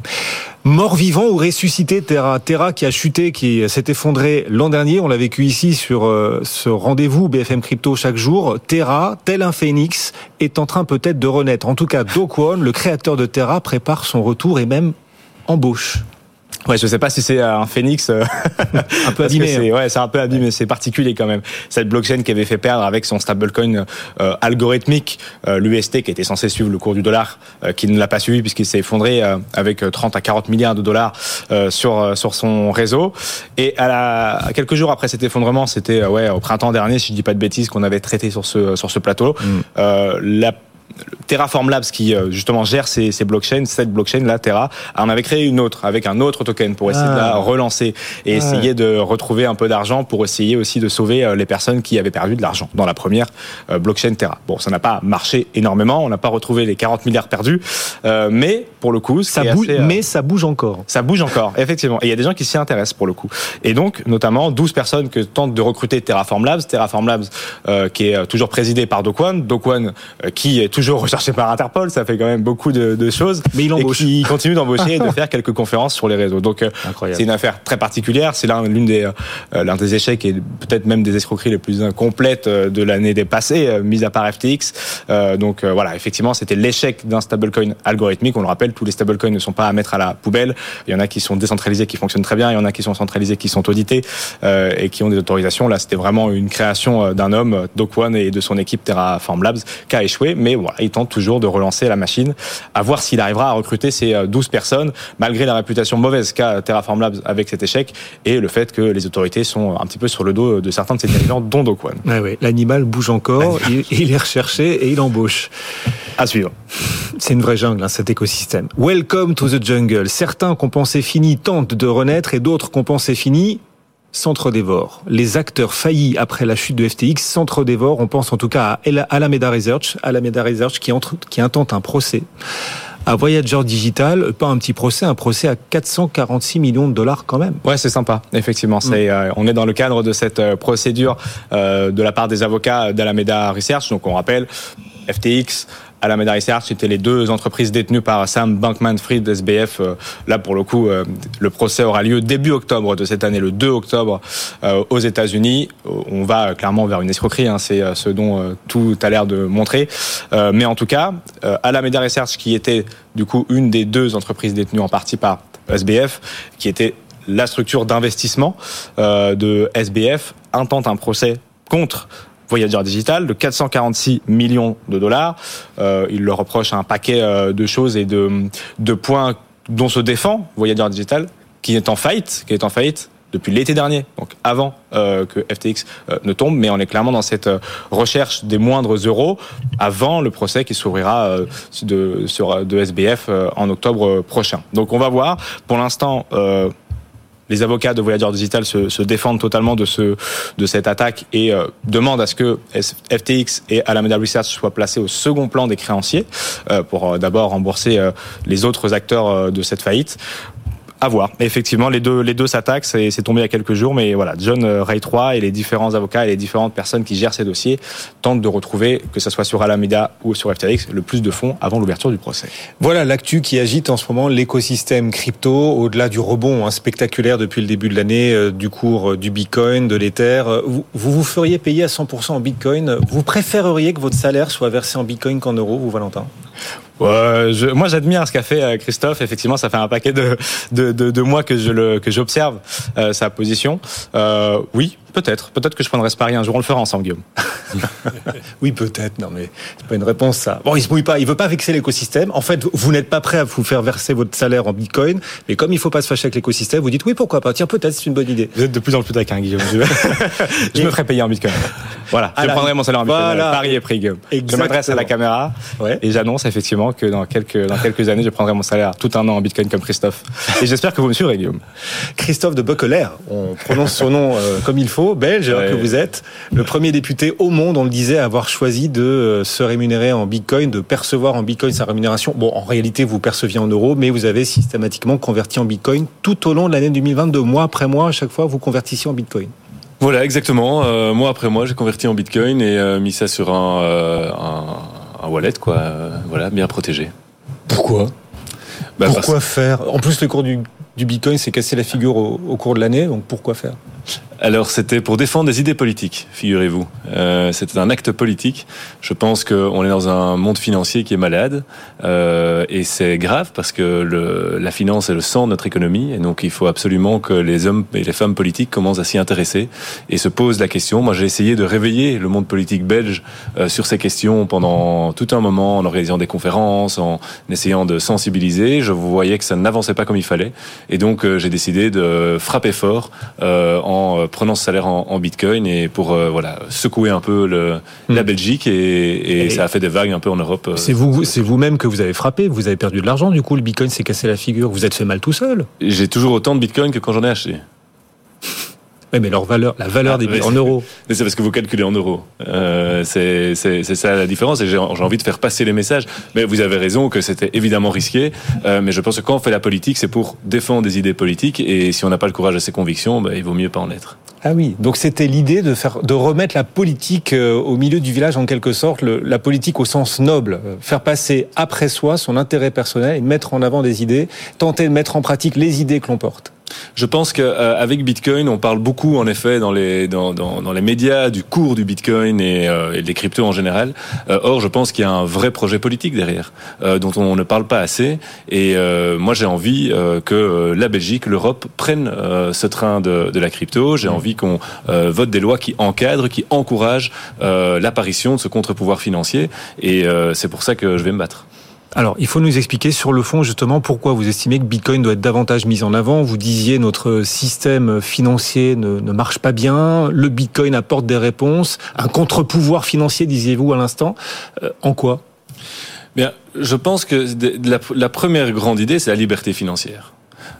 Speaker 1: Mort vivant ou ressuscité Terra Terra qui a chuté, qui s'est effondré l'an dernier. On l'a vécu ici sur euh, ce rendez-vous BFM Crypto chaque jour. Terra, tel un phénix, est en train peut-être de renaître. En tout cas, Do Kwon, le créateur de Terra, prépare son retour et même embauche.
Speaker 11: Ouais, je sais pas si c'est un phénix. Euh,
Speaker 1: un peu (laughs) abîmé.
Speaker 11: C'est, hein. ouais, c'est un peu abîmé. C'est particulier quand même. Cette blockchain qui avait fait perdre avec son stablecoin euh, algorithmique euh, l'UST qui était censé suivre le cours du dollar, qui ne l'a pas suivi puisqu'il s'est effondré avec 30 à 40 milliards de dollars sur sur son réseau. Et à, la, quelques jours après cet effondrement, c'était ouais au printemps dernier, si je dis pas de bêtises, qu'on avait traité sur ce sur ce plateau. Mm. la Terraform Labs qui justement gère ces, ces blockchains, cette blockchain là, Terra, on avait créé une autre avec un autre token pour essayer de la
Speaker 1: Ah.
Speaker 11: relancer et essayer de retrouver un peu d'argent pour essayer aussi de sauver euh, les personnes qui avaient perdu de l'argent dans la première euh, blockchain Terra. Bon, ça n'a pas marché énormément, on n'a pas retrouvé les 40 milliards perdus, euh, mais pour le coup,
Speaker 1: Ça bouge,
Speaker 11: assez, euh,
Speaker 1: mais ça bouge encore.
Speaker 11: ça bouge encore, effectivement. Et il y a des gens qui s'y intéressent pour le coup. Et donc, notamment, 12 personnes que tentent de recruter Terraform Labs. Terraform Labs, euh, qui est euh, toujours présidé par. Dokwon, euh, qui est toujours recherché par Interpol. Ça fait quand même beaucoup de, de choses.
Speaker 1: Mais il
Speaker 11: Et
Speaker 1: embauche.
Speaker 11: qui continue d'embaucher et de (laughs) faire quelques conférences sur les réseaux. Donc, euh, c'est une affaire très particulière. C'est l'un l'une des, euh, l'un des échecs et peut-être même des escroqueries les plus incomplètes euh, de l'année dépassée, euh, mis à part FTX. Euh, donc euh, voilà, effectivement, c'était l'échec d'un stablecoin algorithmique. On le rappelle, tous les stablecoins ne sont pas à mettre à la poubelle. Il y en a qui sont décentralisés, qui fonctionnent très bien. Il y en a qui sont centralisés, qui sont audités euh, et qui ont des autorisations. Là, c'était vraiment une création d'un homme, Doc One, et de son équipe Terraform Labs, qui a échoué. Mais voilà, il tente toujours de relancer la machine, à voir s'il arrivera à recruter ces euh, 12 personnes, malgré la réputation mauvaise qu'a Terraform Labs avec cet échec et le fait que les autorités sont un petit peu sur le dos de certains de ses dirigeants, dont Doc One.
Speaker 1: Ouais, ouais. L'animal bouge encore, il, il est recherché et il embauche.
Speaker 11: À suivre.
Speaker 1: C'est une vraie jungle, hein, cet écosystème. Welcome to the jungle. Certains qu'on pensait finis tentent de renaître et d'autres qu'on pensait finis s'entre-dévorent. Les acteurs faillis après la chute de FTX s'entre-dévorent. On pense en tout cas à Alameda Research, Alameda Research qui, entre, qui intente un procès à Voyager Digital, pas un petit procès, un procès à 446 millions de dollars quand même.
Speaker 11: Ouais, c'est sympa, effectivement. C'est, euh, on est dans le cadre de cette euh, procédure euh, de la part des avocats d'Alameda Research. Donc, on rappelle, FTX, Alameda Research, c'était les deux entreprises détenues par Sam Bankman-Fried, SBF. Euh, Là, pour le coup, euh, le procès aura lieu début octobre de cette année, le 2 octobre, euh, aux États-Unis. On va clairement vers une escroquerie, hein, c'est ce dont tout a l'air de montrer. Mais en tout cas, Alameda Research, qui était du coup une des deux entreprises détenues en partie par SBF, qui était la structure d'investissement de SBF intente un procès contre Voyager Digital de 446 millions de dollars. Euh, il leur reproche un paquet euh, de choses et de, de points dont se défend Voyager Digital, qui est en faillite, qui est en faillite depuis l'été dernier, donc avant euh, que FTX euh, ne tombe, mais on est clairement dans cette euh, recherche des moindres euros avant le procès qui s'ouvrira de, sur, de SBF en octobre prochain. Donc on va voir. Pour l'instant, les avocats de Voyager Digital se, se défendent totalement de, ce, de cette attaque et euh, demandent à ce que FTX et Alameda Research soient placés au second plan des créanciers euh, pour euh, d'abord rembourser euh, les autres acteurs de cette faillite. À voir. Effectivement, les deux, les deux s'attaquent. C'est c'est tombé il y a quelques jours, mais voilà, John euh, Ray 3 et les différents avocats et les différentes personnes qui gèrent ces dossiers tentent de retrouver, que ce soit sur Alameda ou sur FTX, le plus de fonds avant l'ouverture du procès.
Speaker 1: Voilà l'actu qui agite en ce moment l'écosystème crypto, au-delà du rebond hein, spectaculaire depuis le début de l'année euh, du cours euh, du Bitcoin, de l'Ether. Vous, vous vous feriez payer à 100% en Bitcoin Vous préféreriez que votre salaire soit versé en Bitcoin qu'en euros, vous, Valentin?
Speaker 11: Moi, j'admire ce qu'a fait euh, Christophe. Effectivement, ça fait un paquet de, de, de, mois que j'observe euh, sa position. Euh, oui, peut-être. Peut-être que je prendrai ce pari un jour. On le fera ensemble, Guillaume. (laughs)
Speaker 1: Oui, peut-être. Non, mais c'est pas une réponse, ça. Bon, il se mouille pas. Il veut pas vexer l'écosystème. En fait, vous n'êtes pas prêt à vous faire verser votre salaire en Bitcoin. Mais comme il faut pas se fâcher avec l'écosystème, vous dites oui, pourquoi pas. Tiens, peut-être, c'est une bonne idée.
Speaker 11: Vous êtes de plus en plus taquin, Guillaume. (laughs) Je, je me ferai payer en Bitcoin. Voilà, je prendrai mon salaire en Bitcoin.
Speaker 1: voilà.
Speaker 11: Pari est pris, Guillaume. Je m'adresse à la caméra
Speaker 1: Ouais.
Speaker 11: et j'annonce effectivement que dans quelques dans quelques années, je prendrai mon salaire tout un an en Bitcoin comme Christophe. Et j'espère que vous me suivrez, Guillaume.
Speaker 1: Christophe de Buckler, on prononce son nom euh, comme il faut, belge
Speaker 11: Ouais.
Speaker 1: que vous êtes, le premier député au monde, on le disait, à avoir choisi de euh, se rémunérer en Bitcoin, de percevoir en Bitcoin sa rémunération. Bon, en réalité, vous perceviez en euros, mais vous avez systématiquement converti en Bitcoin tout au long de l'année 2022, mois après mois, à chaque fois, vous convertissiez en Bitcoin.
Speaker 9: Voilà, exactement. Euh, mois après mois, j'ai converti en Bitcoin et euh, mis ça sur un, euh, un, un wallet, quoi. Voilà, bien protégé.
Speaker 1: Pourquoi?
Speaker 9: Bah,
Speaker 1: Pourquoi faire? En plus, le cours du, du Bitcoin s'est cassé la figure au, au cours de l'année, donc pourquoi faire?
Speaker 9: Alors c'était pour défendre des idées politiques, figurez-vous. Euh, C'était un acte politique. Je pense qu'on est dans un monde financier qui est malade euh, et c'est grave parce que le, la finance est le sang de notre économie et donc il faut absolument que les hommes et les femmes politiques commencent à s'y intéresser et se posent la question. Moi j'ai essayé de réveiller le monde politique belge euh, sur ces questions pendant tout un moment en organisant des conférences, en essayant de sensibiliser. Je voyais que ça n'avançait pas comme il fallait et donc euh, j'ai décidé de frapper fort euh, en prenant ce salaire en, en bitcoin et pour euh, voilà secouer un peu le, la. Belgique et, et,
Speaker 1: Et-
Speaker 9: ça a fait des vagues un peu en Europe. euh,
Speaker 1: C'est vous, c'est vous-même que vous avez frappé. Vous avez perdu de l'argent. Du coup, le bitcoin s'est cassé la figure. Vous êtes fait mal tout seul.
Speaker 9: J'ai toujours autant de bitcoin que quand j'en ai acheté.
Speaker 1: Oui, mais leur valeur, la valeur
Speaker 9: Ah,
Speaker 1: des
Speaker 9: mais
Speaker 1: en euros. (laughs)
Speaker 9: Mais c'est parce que vous calculez en euros. Euh, c'est c'est- c'est ça la différence. Et j'ai j'ai envie de faire passer les messages. Mais vous avez raison que c'était évidemment risqué. Euh, mais je pense que quand on fait la politique, c'est pour défendre des idées politiques. Et si on n'a pas le courage de ses convictions, ben, il vaut mieux pas en être.
Speaker 1: Ah oui, donc c'était l'idée de faire, de remettre la politique euh, au milieu du village en quelque sorte, le- la politique au sens noble, euh, faire passer après soi son intérêt personnel et mettre en avant des idées, tenter de mettre en pratique les idées que l'on porte.
Speaker 9: Je pense qu'avec Bitcoin, on parle beaucoup en effet dans les dans, dans, dans les médias du cours du Bitcoin et, euh, et des cryptos en général. Euh, or, je pense qu'il y a un vrai projet politique derrière euh, dont on ne parle pas assez. Et euh, moi, j'ai envie euh, que euh, la Belgique, l'Europe prennent euh, ce train de, de la crypto. J'ai envie qu'on euh, vote des lois qui encadrent, qui encouragent euh, l'apparition de ce contre-pouvoir financier. Et euh, c'est pour ça que je vais me battre.
Speaker 1: Alors, il faut nous expliquer sur le fond justement pourquoi vous estimez que Bitcoin doit être davantage mis en avant. Vous disiez notre système financier ne, marche pas bien, le Bitcoin apporte des réponses, un contre-pouvoir financier, disiez-vous à l'instant. Euh, en quoi?
Speaker 9: Bien, je pense que la première grande idée, c'est la liberté financière.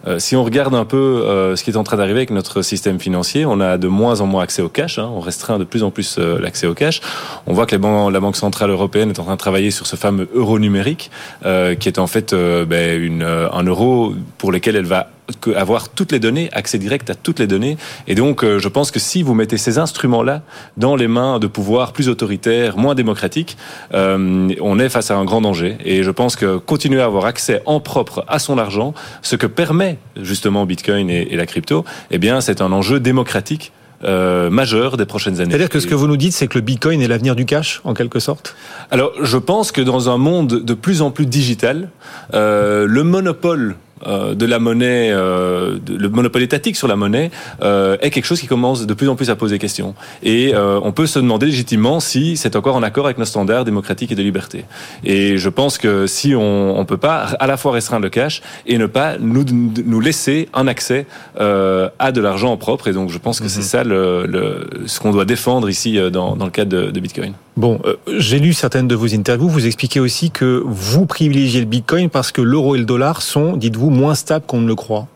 Speaker 9: Euh, si on regarde un peu euh, ce qui est en train d'arriver avec notre système financier, on a de moins en moins accès au cash. Hein, on restreint de plus en plus euh, l'accès au cash. On voit que la Banque centrale européenne est en train de travailler sur ce fameux euro numérique, qui est en fait ben, un euro pour lequel elle va que- avoir toutes les données, accès direct à toutes les données. Et donc, euh, je pense que si vous mettez ces instruments-là dans les mains de pouvoirs plus autoritaires, moins démocratiques, euh, on est face à un grand danger. Et je pense que continuer à avoir accès en propre à son argent, ce que permet justement Bitcoin et, et la crypto, eh bien, c'est un enjeu démocratique. euh, majeur des prochaines années.
Speaker 1: C'est-à-dire que ce que vous nous dites, c'est que le Bitcoin est l'avenir du cash, en quelque sorte?
Speaker 9: Alors, je pense que dans un monde de plus en plus digital, euh, le monopole de la monnaie, euh, de- le monopole étatique sur la monnaie euh, est quelque chose qui commence de plus en plus à poser question. Et euh, on peut se demander légitimement si c'est encore en accord avec nos standards démocratiques et de liberté. Et je pense que si on ne peut pas à la fois restreindre le cash et ne pas nous, nous laisser un accès euh, à de l'argent en propre. Et donc je pense que c'est ça le, le- ce qu'on doit défendre ici euh, dans, dans le cadre de, de Bitcoin.
Speaker 1: Bon, euh, j'ai lu certaines de vos interviews. Vous expliquez aussi que vous privilégiez le Bitcoin parce que l'euro et le dollar sont, dites-vous, moins stables qu'on ne le croit.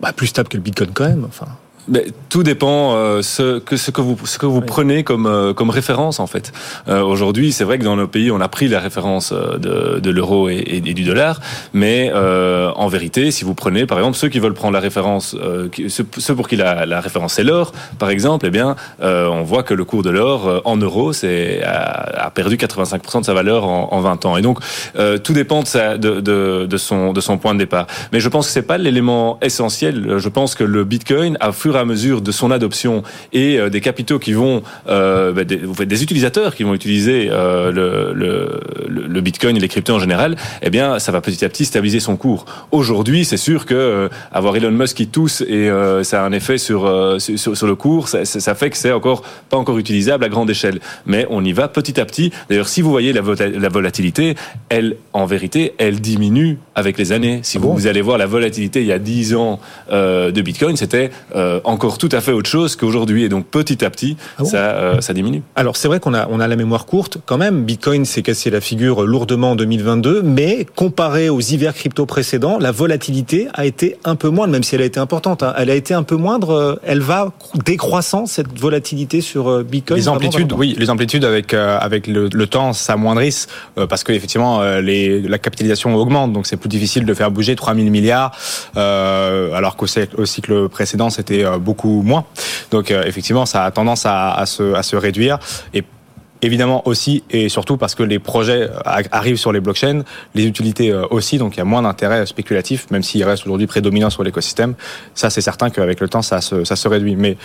Speaker 1: Bah, plus stable que le Bitcoin quand même. Enfin.
Speaker 9: Mais tout dépend euh, ce que ce que vous ce que vous prenez comme euh, comme référence en fait. Euh, Aujourd'hui, c'est vrai que dans nos pays, on a pris la référence euh, de, de l'euro et, et, et du dollar, mais euh, en vérité, si vous prenez par exemple ceux qui veulent prendre la référence, euh, ceux, pour qui la, la référence c'est l'or, par exemple, eh bien, euh, on voit que le cours de l'or euh, en euros c'est a, a perdu 85% de sa valeur en, en 20 ans. Et donc euh, tout dépend de, sa, de, de, de son de son point de départ. Mais je pense que c'est pas l'élément essentiel. Je pense que le Bitcoin, à fur et à mesure de son adoption et euh, des capitaux qui vont, euh, bah, des, vous faites des utilisateurs qui vont utiliser euh, le, le, le- le Bitcoin et les cryptos en général, eh bien, ça va petit à petit stabiliser son cours. Aujourd'hui, c'est sûr que avoir Elon Musk qui tousse et ça a un effet sur, sur sur le cours, ça, fait que c'est encore pas encore utilisable à grande échelle. Mais on y va petit à petit. D'ailleurs, si vous voyez la, volatilité, elle, en vérité, elle diminue avec les années. Si vous, vous allez voir la volatilité il y a 10 ans euh, de Bitcoin, c'était euh, encore tout à fait autre chose qu'aujourd'hui. Et donc petit à petit,
Speaker 1: bon
Speaker 9: ça, euh, ça diminue.
Speaker 1: Alors c'est vrai qu'on a, on a la mémoire courte quand même. Bitcoin s'est cassé la figure lourdement en 2022, mais comparé aux hivers crypto précédents, la volatilité a été un peu moindre, même si elle a été importante. hein. Elle a été un peu moindre. euh, Elle va décroissant cette volatilité sur euh, Bitcoin.
Speaker 11: Les amplitudes, oui, les amplitudes avec euh, avec le, le temps s'amoindrissent euh, parce que effectivement euh, les, la capitalisation augmente, donc c'est plus difficile de faire bouger 3000 milliards, euh, alors qu'au cycle, au cycle précédent c'était beaucoup moins. Donc euh, effectivement, ça a tendance à, à se à se réduire et Évidemment aussi et surtout parce que les projets a- arrivent sur les blockchains, les utilités euh, aussi, donc il y a moins d'intérêt spéculatif, même s'il reste aujourd'hui prédominant sur l'écosystème. Ça, c'est certain qu'avec le temps, ça se, ça se réduit. Mais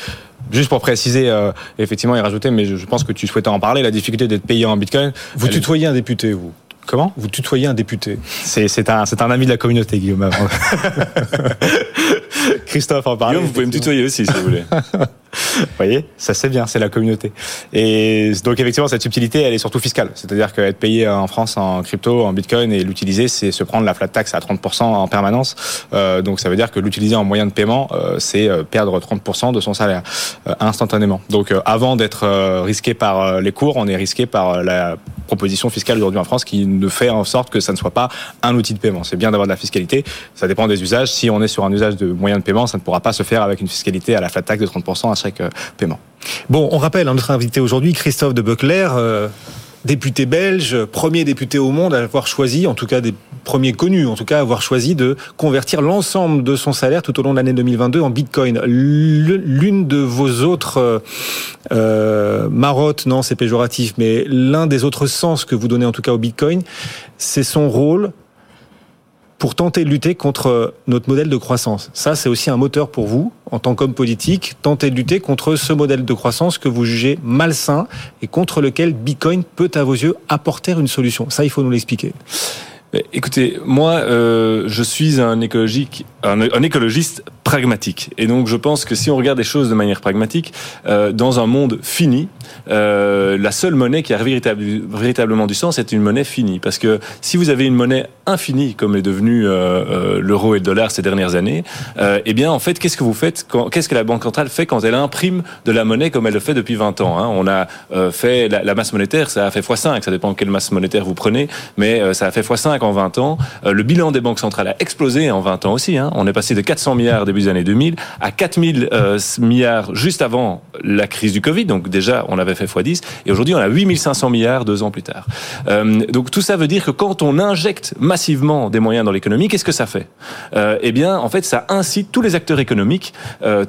Speaker 11: juste pour préciser, euh, effectivement, et rajouter, mais je, pense que tu souhaitais en parler, la difficulté d'être payé en Bitcoin.
Speaker 1: Vous
Speaker 11: est-
Speaker 1: tutoyez un député, vous
Speaker 11: Comment?
Speaker 1: Vous tutoyez un député.
Speaker 11: C'est un, c'est un ami de la communauté, Guillaume. (laughs) Christophe en.
Speaker 9: Guillaume, vous pouvez me tutoyer aussi si vous voulez. (laughs)
Speaker 11: Vous voyez, ça c'est bien, c'est la communauté. Et donc effectivement, cette subtilité, elle est surtout fiscale. C'est-à-dire qu'être payé en France en crypto, en bitcoin et l'utiliser, c'est se prendre la flat tax à 30% en permanence. Euh, donc ça veut dire que l'utiliser en moyen de paiement, euh, c'est euh, perdre 30% de son salaire instantanément. Donc avant d'être risqué par les cours, on est risqué par la proposition fiscale aujourd'hui en France qui ne fait en sorte que ça ne soit pas un outil de paiement. C'est bien d'avoir de la fiscalité, ça dépend des usages. Si on est sur un usage de moyen de paiement, ça ne pourra pas se faire avec une fiscalité à la flat tax de 30% à chaque euh, paiement.
Speaker 1: Bon, on rappelle hein, notre invité aujourd'hui, Christophe de Buckler, euh, député belge, premier député au monde à avoir choisi, en tout cas des premiers connus, en tout cas à avoir choisi de convertir l'ensemble de son salaire tout au long de l'année 2022 en Bitcoin. L'une de vos autres euh, marottes, non, c'est péjoratif, mais l'un des autres sens que vous donnez en tout cas au Bitcoin, c'est son rôle pour tenter de lutter contre notre modèle de croissance. Ça, c'est aussi un moteur pour vous, en tant qu'homme politique, tenter de lutter contre ce modèle de croissance que vous jugez malsain et contre lequel Bitcoin peut, à vos yeux, apporter une solution. Ça, il faut nous l'expliquer.
Speaker 9: Écoutez, moi, euh, je suis un, écologique, un, écologiste pragmatique. Et donc, je pense que si on regarde les choses de manière pragmatique, euh, dans un monde fini, euh, la seule monnaie qui a véritablement du sens est une monnaie finie. Parce que si vous avez une monnaie infinie, comme est devenu euh, euh l'euro et le dollar ces dernières années, euh, eh bien, en fait, qu'est-ce que vous faites Qu'est-ce que la Banque centrale fait quand elle imprime de la monnaie comme elle le fait depuis 20 ans hein? On a euh, fait la, la, masse monétaire, ça a fait x5, ça dépend quelle masse monétaire vous prenez, mais ça a fait x5 en 20 ans. Le bilan des banques centrales a explosé en 20 ans aussi. Hein? On est passé de 400 milliards début des années 2000 à 4000 euh, milliards juste avant la crise du Covid. Donc déjà, on avait fait x10. Et aujourd'hui, on a 8500 milliards deux ans plus tard. Euh, donc tout ça veut dire que quand on injecte massivement des moyens dans l'économie, qu'est-ce que ça fait? Eh bien, en fait, ça incite tous les acteurs économiques,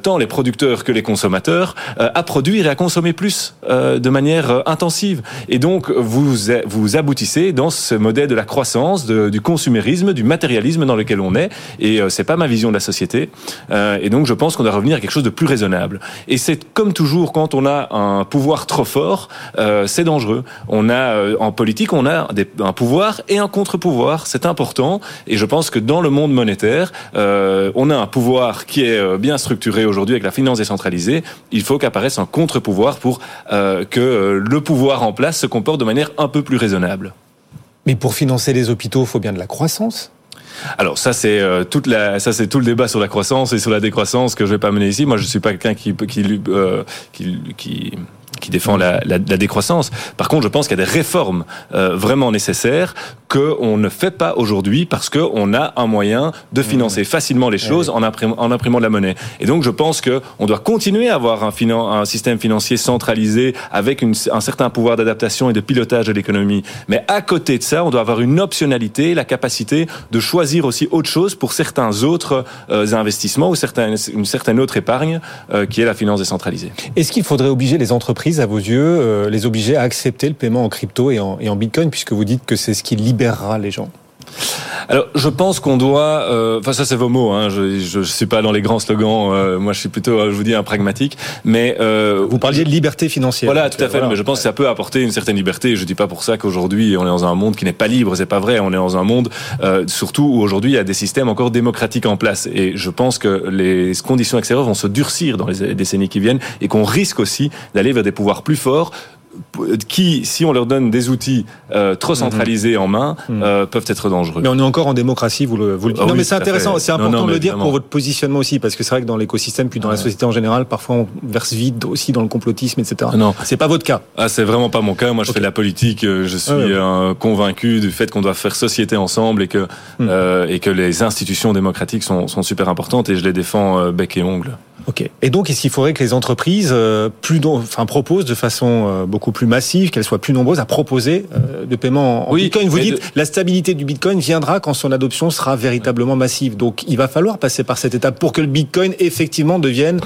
Speaker 9: tant les producteurs que les consommateurs, à produire et à consommer plus de manière intensive. Et donc, vous, vous aboutissez dans ce modèle de la croissance, du consumérisme, du matérialisme dans lequel on est. Et euh, c'est pas ma vision de la société. Euh, et donc je pense qu'on doit revenir à quelque chose de plus raisonnable. Et c'est comme toujours quand on a un pouvoir trop fort, euh, c'est dangereux. On a euh, en politique, on a un pouvoir et un contre-pouvoir. C'est important. Et je pense que dans le monde monétaire, on a un pouvoir qui est bien structuré aujourd'hui avec la finance décentralisée. Il faut qu'apparaisse un contre-pouvoir pour que le pouvoir en place se comporte de manière un peu plus raisonnable.
Speaker 1: Mais pour financer les hôpitaux, il faut bien de la croissance.
Speaker 9: Alors ça c'est euh, toute la ça c'est tout le débat sur la croissance et sur la décroissance que je vais pas mener ici. Moi je suis pas quelqu'un qui qui, euh, qui qui qui défend la, la, la, décroissance. Par contre, je pense qu'il y a des réformes euh, vraiment nécessaires qu'on ne fait pas aujourd'hui parce qu'on a un moyen de financer mmh. facilement les choses en, imprim en, imprimant de la monnaie. Et donc, je pense qu'on doit continuer à avoir un, un système financier centralisé avec une, un certain pouvoir d'adaptation et de pilotage de l'économie. Mais à côté de ça, on doit avoir une optionnalité, la capacité de choisir aussi autre chose pour certains autres euh, investissements ou certains, une certaine autre épargne euh, qui est la finance décentralisée.
Speaker 1: Est-ce qu'il faudrait obliger les entreprises à vos yeux, euh, les obliger à accepter le paiement en crypto et en, et en bitcoin, puisque vous dites que c'est ce qui libérera les gens?
Speaker 9: Alors, je pense qu'on doit. Euh, enfin, ça, c'est vos mots. Hein, je ne suis pas dans les grands slogans. Euh, moi, je suis plutôt, euh, je vous dis, un pragmatique. Mais
Speaker 1: euh, vous parliez de liberté financière.
Speaker 9: Voilà, tout à fait. Voilà. Mais je pense que ça peut apporter une certaine liberté. Je dis pas pour ça qu'aujourd'hui on est dans un monde qui n'est pas libre. C'est pas vrai. On est dans un monde, surtout où aujourd'hui il y a des systèmes encore démocratiques en place. Et je pense que les conditions extérieures vont se durcir dans les décennies qui viennent et qu'on risque aussi d'aller vers des pouvoirs plus forts qui, si on leur donne des outils euh, trop mhm. centralisés en main, mhm. euh, peuvent être dangereux.
Speaker 1: Mais on est encore en démocratie, vous le, vous le dites. Ah non, oui, mais c'est intéressant, c'est important non, non, de le dire pour votre positionnement aussi, parce que c'est vrai que dans l'écosystème, puis dans ouais. la société en général, parfois on verse vite aussi dans le complotisme, etc.
Speaker 9: Non,
Speaker 1: c'est pas votre cas.
Speaker 9: Ah, c'est vraiment pas mon cas. Moi, je okay. fais de la politique. Euh, je suis ah, ouais. convaincu du fait qu'on doit faire société ensemble et que mm. euh, et que les institutions démocratiques sont, sont super importantes et je les défends bec et ongle.
Speaker 1: Ok. Et donc, est-ce qu'il faudrait que les entreprises euh, plus, enfin, proposent de façon euh, beaucoup plus massive, qu'elles soient plus nombreuses à proposer euh, de paiement en
Speaker 9: oui,
Speaker 1: Bitcoin? Vous dites, de... la stabilité du Bitcoin viendra quand son adoption sera véritablement massive. Donc, il va falloir passer par cette étape pour que le Bitcoin effectivement devienne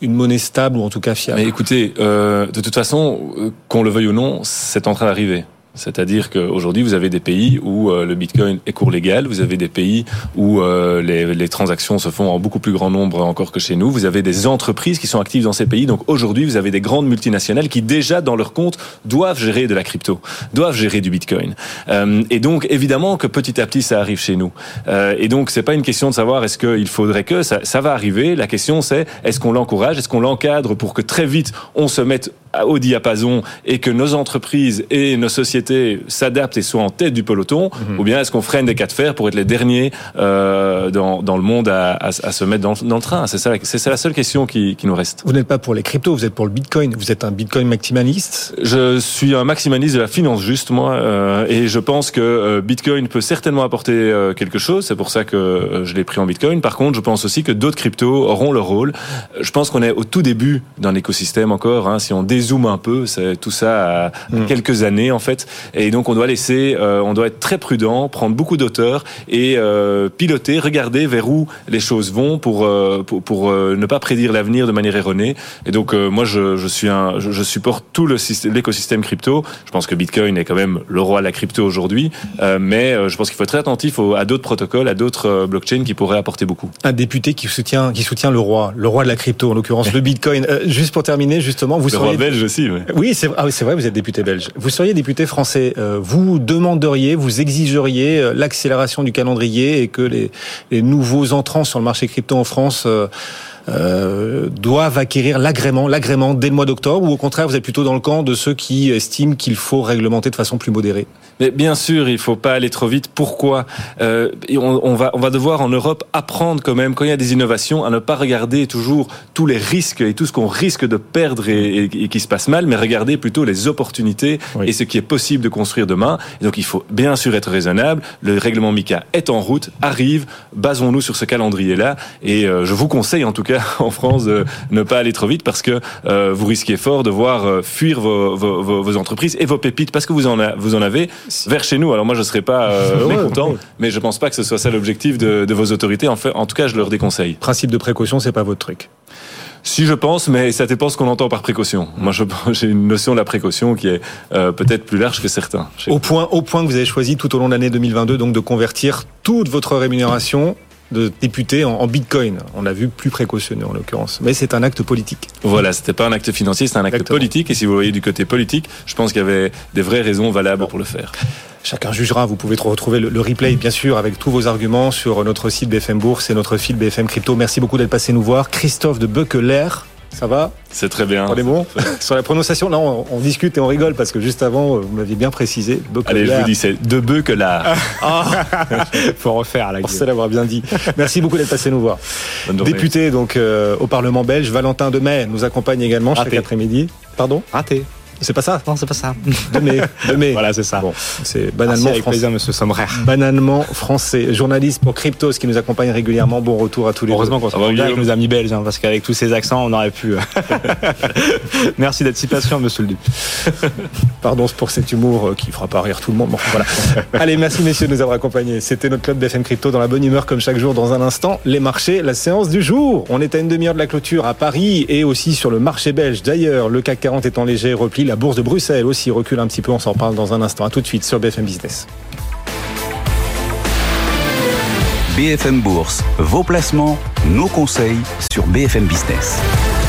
Speaker 1: une monnaie stable ou en tout cas fiable.
Speaker 9: Mais écoutez, euh, de toute façon, qu'on le veuille ou non, c'est en train d'arriver. C'est-à-dire qu'aujourd'hui, vous avez des pays où euh, le Bitcoin est cours légal, vous avez des pays où euh, les, les, transactions se font en beaucoup plus grand nombre encore que chez nous, vous avez des entreprises qui sont actives dans ces pays. Donc aujourd'hui, vous avez des grandes multinationales qui déjà dans leur compte doivent gérer de la crypto, doivent gérer du Bitcoin. Euh, et donc évidemment que petit à petit ça arrive chez nous. Euh, et donc c'est pas une question de savoir est-ce qu'il faudrait que ça, ça va arriver. La question c'est est-ce qu'on l'encourage, est-ce qu'on l'encadre pour que très vite on se mette au diapason et que nos entreprises et nos sociétés s'adaptent et soient en tête du peloton, ou bien est-ce qu'on freine des cas de fer pour être les derniers euh, dans, dans le monde à, à, à se mettre dans, dans le train? C'est ça, c'est la seule question qui, qui nous reste.
Speaker 1: Vous n'êtes pas pour les cryptos, vous êtes pour le Bitcoin. Vous êtes un Bitcoin maximaliste?
Speaker 9: Je suis un maximaliste de la finance juste, moi, euh, et je pense que euh, Bitcoin peut certainement apporter euh, quelque chose. C'est pour ça que euh, je l'ai pris en Bitcoin. Par contre, je pense aussi que d'autres cryptos auront leur rôle. Je pense qu'on est au tout début d'un écosystème encore. Hein, si on dézoome un peu, tout ça à, à quelques années en fait, et donc on doit laisser, euh, on doit être très prudent, prendre beaucoup d'auteur et euh, piloter, regarder vers où les choses vont pour euh, pour, pour euh, ne pas prédire l'avenir de manière erronée. Et donc euh, moi je, je suis un, je, je supporte tout le système- l'écosystème crypto. Je pense que Bitcoin est quand même le roi de la crypto aujourd'hui, euh, mais euh, je pense qu'il faut être très attentif à d'autres protocoles, à d'autres blockchains qui pourraient apporter beaucoup.
Speaker 1: un député qui soutient, qui soutient le roi, le roi de la crypto, en l'occurrence (laughs) le Bitcoin. Euh, juste pour terminer, justement, vous seriez... ah oui, c'est vrai, vous êtes député belge. Vous seriez député français. euh, vous demanderiez, vous exigeriez euh, l'accélération du calendrier et que les, les nouveaux entrants sur le marché crypto en France euh, euh, doivent acquérir l'agrément, l'agrément dès le mois d'octobre, ou au contraire, vous êtes plutôt dans le camp de ceux qui estiment qu'il faut réglementer de façon plus modérée?
Speaker 9: Mais bien sûr, il faut pas aller trop vite. Pourquoi euh, on, on va on va devoir en Europe apprendre quand même quand il y a des innovations à ne pas regarder toujours tous les risques et tout ce qu'on risque de perdre et, et- et qui se passe mal, mais regarder plutôt les opportunités
Speaker 1: Oui.
Speaker 9: et ce qui est possible de construire demain. Et donc il faut bien sûr être raisonnable. Le règlement MICA est en route, arrive. Basons-nous sur ce calendrier-là. Et euh, je vous conseille en tout cas (laughs) en France de ne pas aller trop vite parce que euh, vous risquez fort de voir euh, fuir vos, vos, vos- vos entreprises et vos pépites parce que vous en, a- vous en avez vers chez nous. Alors moi je serais pas euh,
Speaker 1: Ouais,
Speaker 9: mécontent, mais je pense pas que ce soit ça l'objectif de, de vos autorités. En, fait, en tout cas, je leur déconseille.
Speaker 1: Principe de précaution, c'est pas votre truc.
Speaker 9: Si je pense, mais ça dépend ce qu'on entend par précaution. Moi, je (laughs) j'ai une notion de la précaution qui est euh, peut-être plus large que certains.
Speaker 1: Au point, au point que vous avez choisi tout au long de l'année 2022 donc de convertir toute votre rémunération de député en, en bitcoin. On a vu plus précautionneux en l'occurrence. Mais c'est un acte politique.
Speaker 9: Voilà, c'était pas un acte financier, c'était un acte
Speaker 1: Exactement.
Speaker 9: politique. Et si vous voyez du côté politique, je pense qu'il y avait des vraies raisons valables pour le faire.
Speaker 1: Chacun jugera. Vous pouvez retrouver le, le replay, bien sûr, avec tous vos arguments sur notre site BFM Bourse et notre fil BFM Crypto. Merci beaucoup d'être passé nous voir. Christophe de Beukeler, ça va
Speaker 9: C'est très bien.
Speaker 1: On est bon Sur la prononciation, là, on, on discute et on rigole parce que juste avant, vous m'aviez bien précisé.
Speaker 9: Allez, je vous dis, c'est de bœuf que là.
Speaker 11: Faut refaire la
Speaker 1: Pensez l'avoir bien dit. Merci beaucoup d'être passé nous voir. Député donc euh, au Parlement belge, Valentin Demey nous accompagne également chaque après-midi. Pardon?
Speaker 11: Raté.
Speaker 1: C'est pas ça?
Speaker 11: Non, c'est pas ça. (laughs)
Speaker 1: Demey. Demey.
Speaker 11: Voilà, c'est ça.
Speaker 1: Bon, c'est
Speaker 11: Merci
Speaker 1: banalement
Speaker 11: avec
Speaker 1: français.
Speaker 11: plaisir, monsieur Sommerer.
Speaker 1: Banalement français. Journaliste pour Cryptos qui nous accompagne régulièrement. Bon retour à tous les
Speaker 11: Heureusement qu'on
Speaker 9: Ça va,
Speaker 11: se bien avec nos amis belges, hein, parce qu'avec tous ces accents, on aurait pu. euh, (laughs) Merci d'être si patient, monsieur le député. (laughs)
Speaker 1: Pardon pour cet humour euh, qui fera pas rire tout le monde. Bon, voilà. Allez, merci messieurs de nous avoir accompagnés. C'était notre club BFM Crypto dans la bonne humeur comme chaque jour. Dans un instant, les marchés, la séance du jour. On est à une demi-heure de la clôture à Paris et aussi sur le marché belge. D'ailleurs, le CAC 40 est en léger repli. La bourse de Bruxelles aussi recule un petit peu. On s'en parle dans un instant. À tout de suite sur BFM Business.
Speaker 2: BFM Bourse, vos placements, nos conseils sur BFM Business.